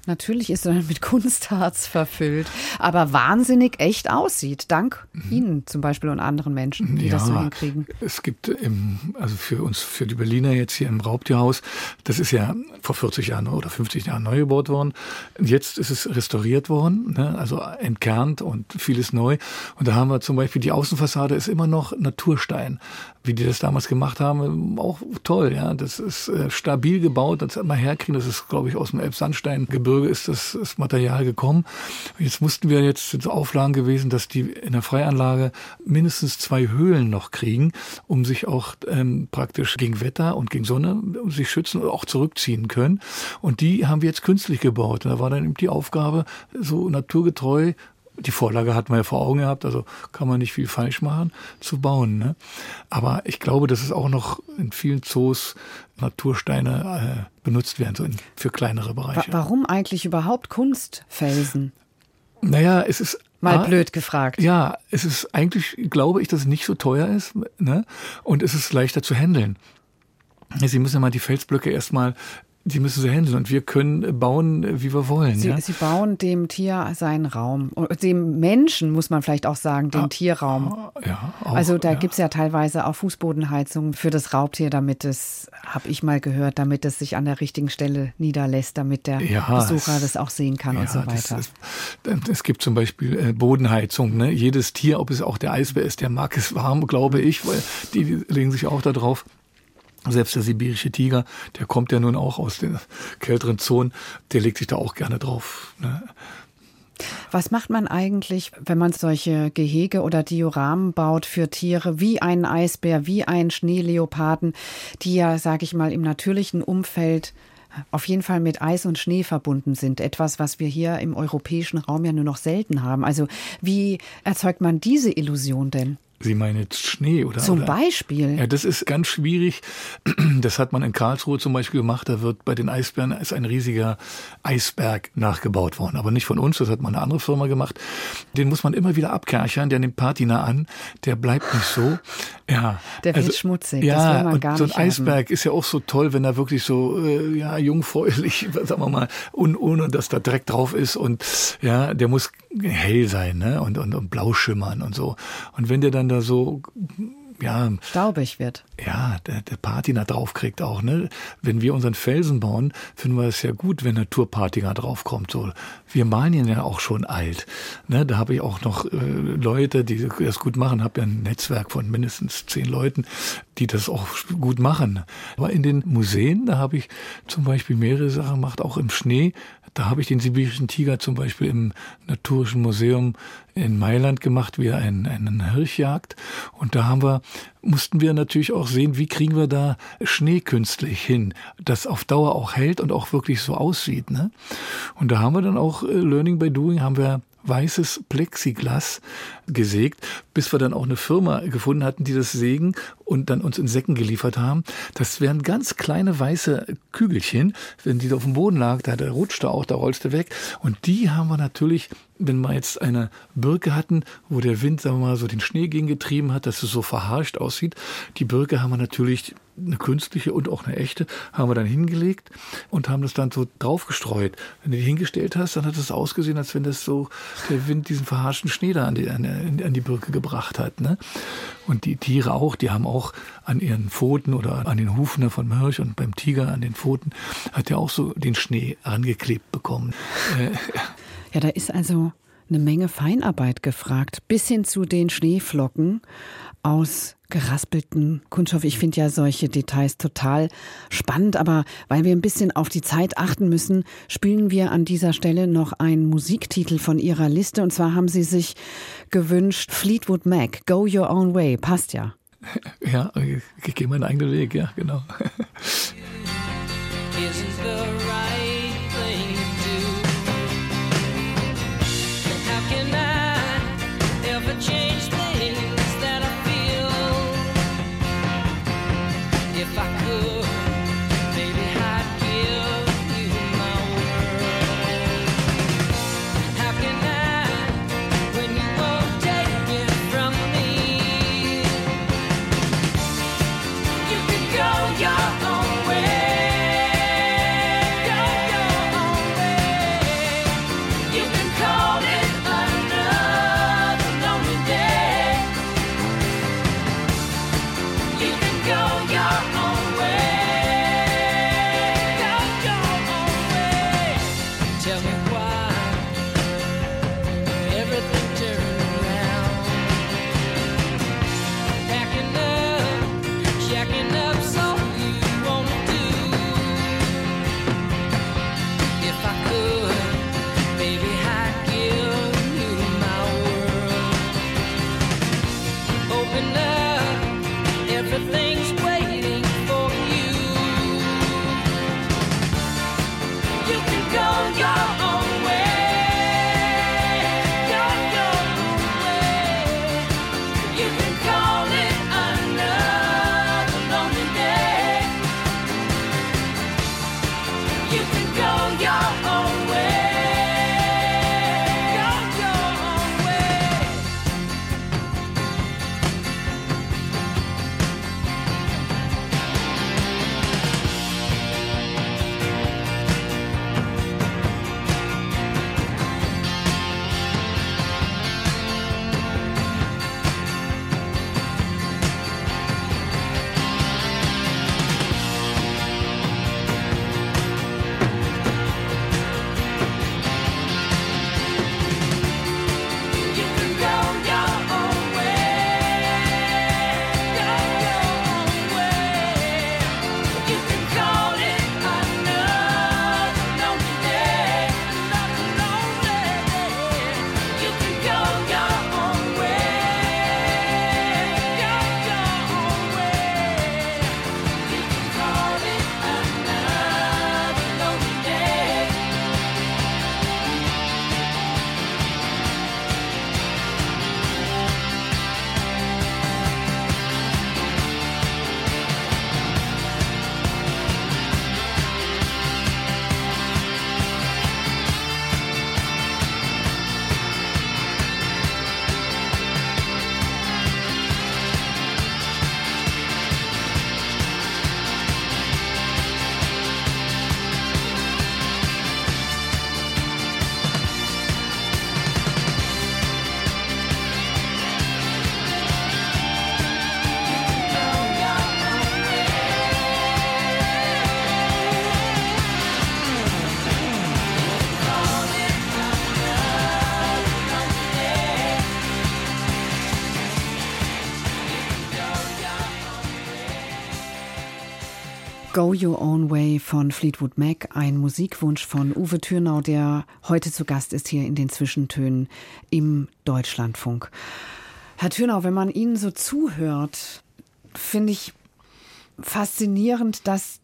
Speaker 2: Natürlich ist er mit Kunstharz verfüllt, aber wahnsinnig echt aussieht, dank Ihnen zum Beispiel und anderen Menschen, die das so hinkriegen.
Speaker 3: Es gibt im, also für uns, für die Berliner jetzt hier im Raubtierhaus, das ist ja vor 40 Jahren oder 50 Jahren neu gebaut worden. Jetzt ist es restauriert worden, ne? also entkernt und vieles neu. Und da haben wir zum Beispiel die Außenfassade ist immer noch Naturstein. Wie die das damals gemacht haben, auch toll, ja. Das ist äh, stabil gebaut, das hat man herkriegen. Das ist, glaube ich, aus dem Elbsandsteingebirge ist das, das Material gekommen. Jetzt mussten wir jetzt sind Auflagen gewesen, dass die in der Freianlage mindestens zwei Höhlen noch kriegen, um sich auch ähm, praktisch gegen Wetter und gegen Sonne um sich schützen und auch zurückziehen können. Und die haben wir jetzt künstlich gebaut. Und da war dann eben die Aufgabe, so naturgetreu die Vorlage hat man ja vor Augen gehabt, also kann man nicht viel falsch machen, zu bauen. Ne? Aber ich glaube, dass es auch noch in vielen Zoos Natursteine äh, benutzt werden, so in, für kleinere Bereiche.
Speaker 2: Wa warum eigentlich überhaupt Kunstfelsen?
Speaker 3: Naja, es ist
Speaker 2: Mal
Speaker 3: Ah,
Speaker 2: blöd gefragt.
Speaker 3: Ja, es ist eigentlich, glaube ich, dass es nicht so teuer ist ne? und es ist leichter zu handeln. Sie müssen ja mal die Felsblöcke erstmal, die müssen sie handeln und wir können bauen, wie wir wollen.
Speaker 2: Sie,
Speaker 3: ja?
Speaker 2: Sie bauen dem Tier seinen Raum. Dem Menschen, muss man vielleicht auch sagen, den Tierraum.
Speaker 3: ja, auch,
Speaker 2: Also da
Speaker 3: ja.
Speaker 2: gibt's ja teilweise auch Fußbodenheizungen für das Raubtier, damit es, habe ich mal gehört, damit es sich an der richtigen Stelle niederlässt, damit der
Speaker 3: Ja,
Speaker 2: Besucher
Speaker 3: es-
Speaker 2: das auch sehen kann und so weiter.
Speaker 3: ist- Es gibt zum Beispiel äh, Bodenheizung. Ne? Jedes Tier, ob es auch der Eisbär ist, der mag es warm, glaube ich, weil die legen sich auch da drauf. Selbst der sibirische Tiger, der kommt ja nun auch aus den kälteren Zonen, der legt sich da auch gerne drauf. Ne?
Speaker 2: Was macht man eigentlich, wenn man solche Gehege oder Dioramen baut für Tiere wie einen Eisbär, wie einen Schneeleoparden, die ja, sage ich mal, im natürlichen Umfeld auf jeden Fall mit Eis und Schnee verbunden sind. Etwas, was wir hier im europäischen Raum ja nur noch selten haben. Also wie erzeugt man diese Illusion denn?
Speaker 3: Sie meinen jetzt Schnee oder?
Speaker 2: Zum? Beispiel.
Speaker 3: Ja, das ist ganz schwierig. Das hat man in Karlsruhe zum Beispiel gemacht. Da wird bei den Eisbären ist ein riesiger Eisberg nachgebaut worden. Aber nicht von uns, das hat mal eine andere Firma gemacht. Den muss man immer wieder abkerchern. Der nimmt Patina an. Der bleibt nicht so. Ja.
Speaker 2: Der wird schmutzig.
Speaker 3: Ja,
Speaker 2: Das will man
Speaker 3: und
Speaker 2: gar
Speaker 3: so ein
Speaker 2: nicht haben.
Speaker 3: Eisberg ist ja auch so toll, wenn er wirklich so äh, ja jungfräulich, sagen wir mal, un, ohne dass da Dreck drauf ist und ja, der muss hell sein, ne? Und, und, und blau schimmern und so. Und wenn der dann da so ja,
Speaker 2: Staubig wird.
Speaker 3: ja, der, der Patina draufkriegt auch, ne? Wenn wir unseren Felsen bauen, finden wir es ja gut, wenn Naturpatina draufkommt. So, wir malen ihn ja auch schon alt. Ne? Da habe ich auch noch äh, Leute, die das gut machen. Habe ja ein Netzwerk von mindestens zehn Leuten, die das auch gut machen. Aber in den Museen, da habe ich zum Beispiel mehrere Sachen gemacht, auch im Schnee. Da habe ich den sibirischen Tiger zum Beispiel im Naturischen Museum in Mailand gemacht, wie er einen, einen Hirsch jagt. Und da haben wir, mussten wir natürlich auch sehen, wie kriegen wir da Schnee künstlich hin, das auf Dauer auch hält und auch wirklich so aussieht. Ne? Und da haben wir dann auch äh, Learning by Doing, haben wir weißes Plexiglas gesägt, bis wir dann auch eine Firma gefunden hatten, die das sägen und dann uns in Säcken geliefert haben. Das wären ganz kleine weiße Kügelchen. Wenn die da auf dem Boden lag, da, rutschte auch, da rollste weg. Und die haben wir natürlich, wenn wir jetzt eine Birke hatten, wo der Wind, sagen wir mal, so den Schnee gegengetrieben hat, dass es so verharscht aussieht, die Birke haben wir natürlich eine künstliche und auch eine echte, haben wir dann hingelegt und haben das dann so draufgestreut. Wenn du die hingestellt hast, dann hat es ausgesehen, als wenn das so der Wind diesen verharschten Schnee da an die, an, an die Birke gebracht hat. Ne? Und die Tiere auch, die haben auch an ihren Pfoten oder an den Hufen von Hirsch und beim Tiger an den Pfoten, hat er auch so den Schnee angeklebt bekommen.
Speaker 2: Ja, da ist also eine Menge Feinarbeit gefragt, bis hin zu den Schneeflocken aus geraspelten Kunststoff. Ich finde ja solche Details total spannend, aber weil wir ein bisschen auf die Zeit achten müssen, spielen wir an dieser Stelle noch einen Musiktitel von Ihrer Liste. Und zwar haben Sie sich gewünscht Fleetwood Mac, Go Your Own Way. Passt ja.
Speaker 3: ja, ich gehe meinen eigenen Weg, ja, genau.
Speaker 7: Go Your Own
Speaker 2: Way von Fleetwood Mac, ein Musikwunsch von Uwe Thürnau, der heute zu Gast ist hier in den Zwischentönen im Deutschlandfunk. Herr Thürnau, wenn man Ihnen so zuhört, finde ich faszinierend, dass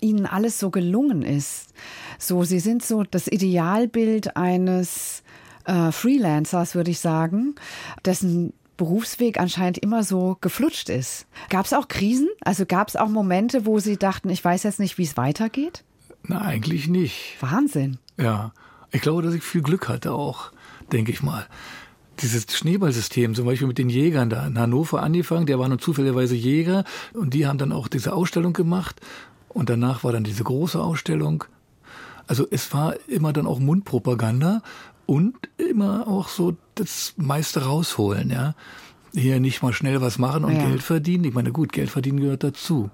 Speaker 2: Ihnen alles so gelungen ist. So, Sie sind so das Idealbild eines äh, Freelancers, würde ich sagen, dessen Berufsweg anscheinend immer so geflutscht ist. Gab es auch Krisen? Also gab es auch Momente, wo Sie dachten, ich weiß jetzt nicht, wie es weitergeht?
Speaker 3: Na, eigentlich nicht.
Speaker 2: Wahnsinn.
Speaker 3: Ja, ich glaube, dass ich viel Glück hatte auch, denke ich mal. Dieses Schneeballsystem, zum Beispiel mit den Jägern da in Hannover angefangen, der war nun zufälligerweise Jäger und die haben dann auch diese Ausstellung gemacht und danach war dann diese große Ausstellung. Also es war immer dann auch Mundpropaganda und immer auch so das meiste rausholen, ja. Hier nicht mal schnell was machen und
Speaker 2: Ja.
Speaker 3: Geld verdienen. Ich meine, gut, Geld verdienen gehört dazu.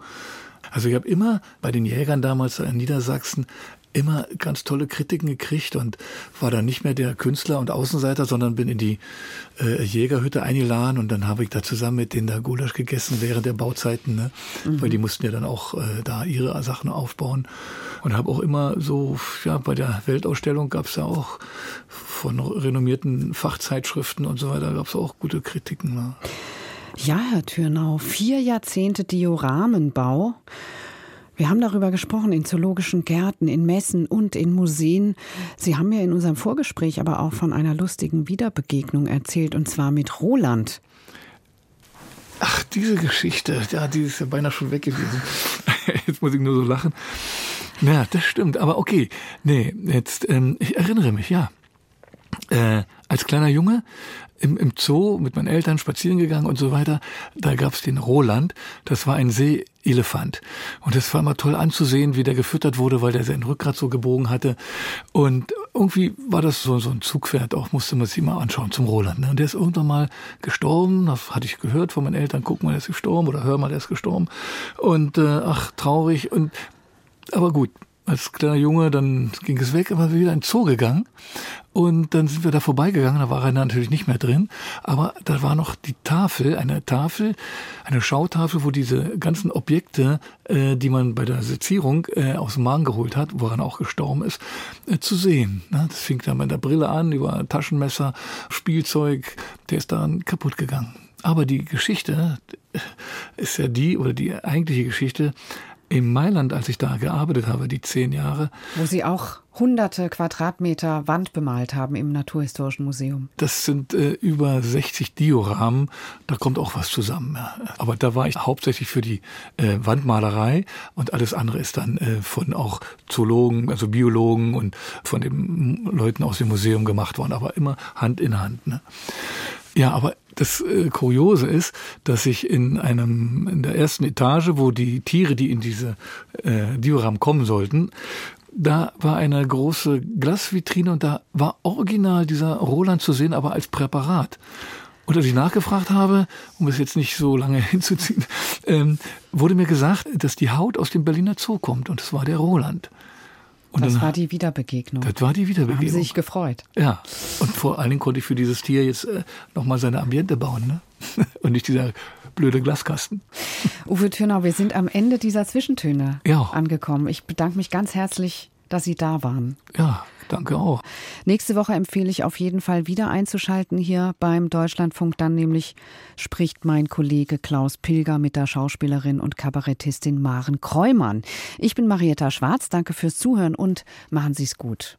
Speaker 3: Also ich habe immer bei den Jägern damals in Niedersachsen immer ganz tolle Kritiken gekriegt und war dann nicht mehr der Künstler und Außenseiter, sondern bin in die äh, Jägerhütte eingeladen und dann habe ich da zusammen mit denen da Gulasch gegessen während der Bauzeiten, ne? weil die mussten ja dann auch äh, da ihre Sachen aufbauen und habe auch immer so, ja, bei der Weltausstellung gab es ja auch von renommierten Fachzeitschriften und so weiter gab es auch gute Kritiken. Ne?
Speaker 2: Ja, Herr Thürnau, vier Jahrzehnte Dioramenbau. Wir haben darüber gesprochen in zoologischen Gärten, in Messen und in Museen. Sie haben mir in unserem Vorgespräch aber auch von einer lustigen Wiederbegegnung erzählt, und zwar mit Roland.
Speaker 3: Ach, diese Geschichte, ja, die ist ja beinahe schon weg gewesen. Jetzt muss ich nur so lachen. Ja, das stimmt, aber okay. Nee, jetzt, ähm, ich erinnere mich, ja. Äh, als kleiner Junge im, im Zoo mit meinen Eltern spazieren gegangen und so weiter, da gab's den Roland, das war ein Seeelefant. Und das war immer toll anzusehen, wie der gefüttert wurde, weil der sein Rückgrat so gebogen hatte. Und irgendwie war das so, so ein Zugpferd, auch musste man sich mal anschauen zum Roland. Ne? Und der ist irgendwann mal gestorben, das hatte ich gehört von meinen Eltern, guck mal, der ist gestorben oder hör mal, der ist gestorben. Und äh, ach, traurig. Und aber gut, als kleiner Junge, dann ging es weg, aber wieder in den Zoo gegangen. Und dann sind wir da vorbeigegangen, da war er natürlich nicht mehr drin. Aber da war noch die Tafel, eine Tafel, eine Schautafel, wo diese ganzen Objekte, äh, die man bei der Sezierung äh, aus dem Magen geholt hat, woran auch gestorben ist, äh, zu sehen. Ne? Das fing dann mit der Brille an, über Taschenmesser, Spielzeug, der ist dann kaputt gegangen. Aber die Geschichte ist ja die, oder die eigentliche Geschichte, in Mailand, als ich da gearbeitet habe, die zehn Jahre,
Speaker 2: Wo Sie auch hunderte Quadratmeter Wand bemalt haben im Naturhistorischen Museum.
Speaker 3: das sind äh, über 60 Dioramen, da kommt auch was zusammen. Aber da war ich hauptsächlich für die äh, Wandmalerei und alles andere ist dann äh, von auch Zoologen, also Biologen und von den Leuten aus dem Museum gemacht worden, aber immer Hand in Hand. Ne? Ja, aber das äh, Kuriose ist, dass ich in einem in der ersten Etage, wo die Tiere, die in diese äh, Dioramen kommen sollten, da war eine große Glasvitrine und da war original dieser Roland zu sehen, aber als Präparat. Und als ich nachgefragt habe, um es jetzt nicht so lange hinzuziehen, ähm, wurde mir gesagt, dass die Haut aus dem Berliner Zoo kommt und es war der Roland. Und
Speaker 2: Das
Speaker 3: dann-
Speaker 2: war die Wiederbegegnung.
Speaker 3: das war die
Speaker 2: Haben Sie
Speaker 3: Wiederbegegnung.
Speaker 2: sich gefreut?
Speaker 3: Ja, und vor allen Dingen konnte ich für dieses Tier jetzt äh, nochmal seine Ambiente bauen, ne? Und nicht dieser blöde Glaskasten.
Speaker 2: Uwe Thürnau, wir sind am Ende dieser Zwischentöne
Speaker 3: Ja.
Speaker 2: angekommen. Ich bedanke mich ganz herzlich, dass Sie da waren.
Speaker 3: Ja, danke auch.
Speaker 2: Nächste Woche empfehle ich auf jeden Fall wieder einzuschalten hier beim Deutschlandfunk. Dann nämlich spricht mein Kollege Klaus Pilger mit der Schauspielerin und Kabarettistin Maren Kreumann. Ich bin Marietta Schwarz. Danke fürs Zuhören und machen Sie es gut.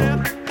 Speaker 5: left.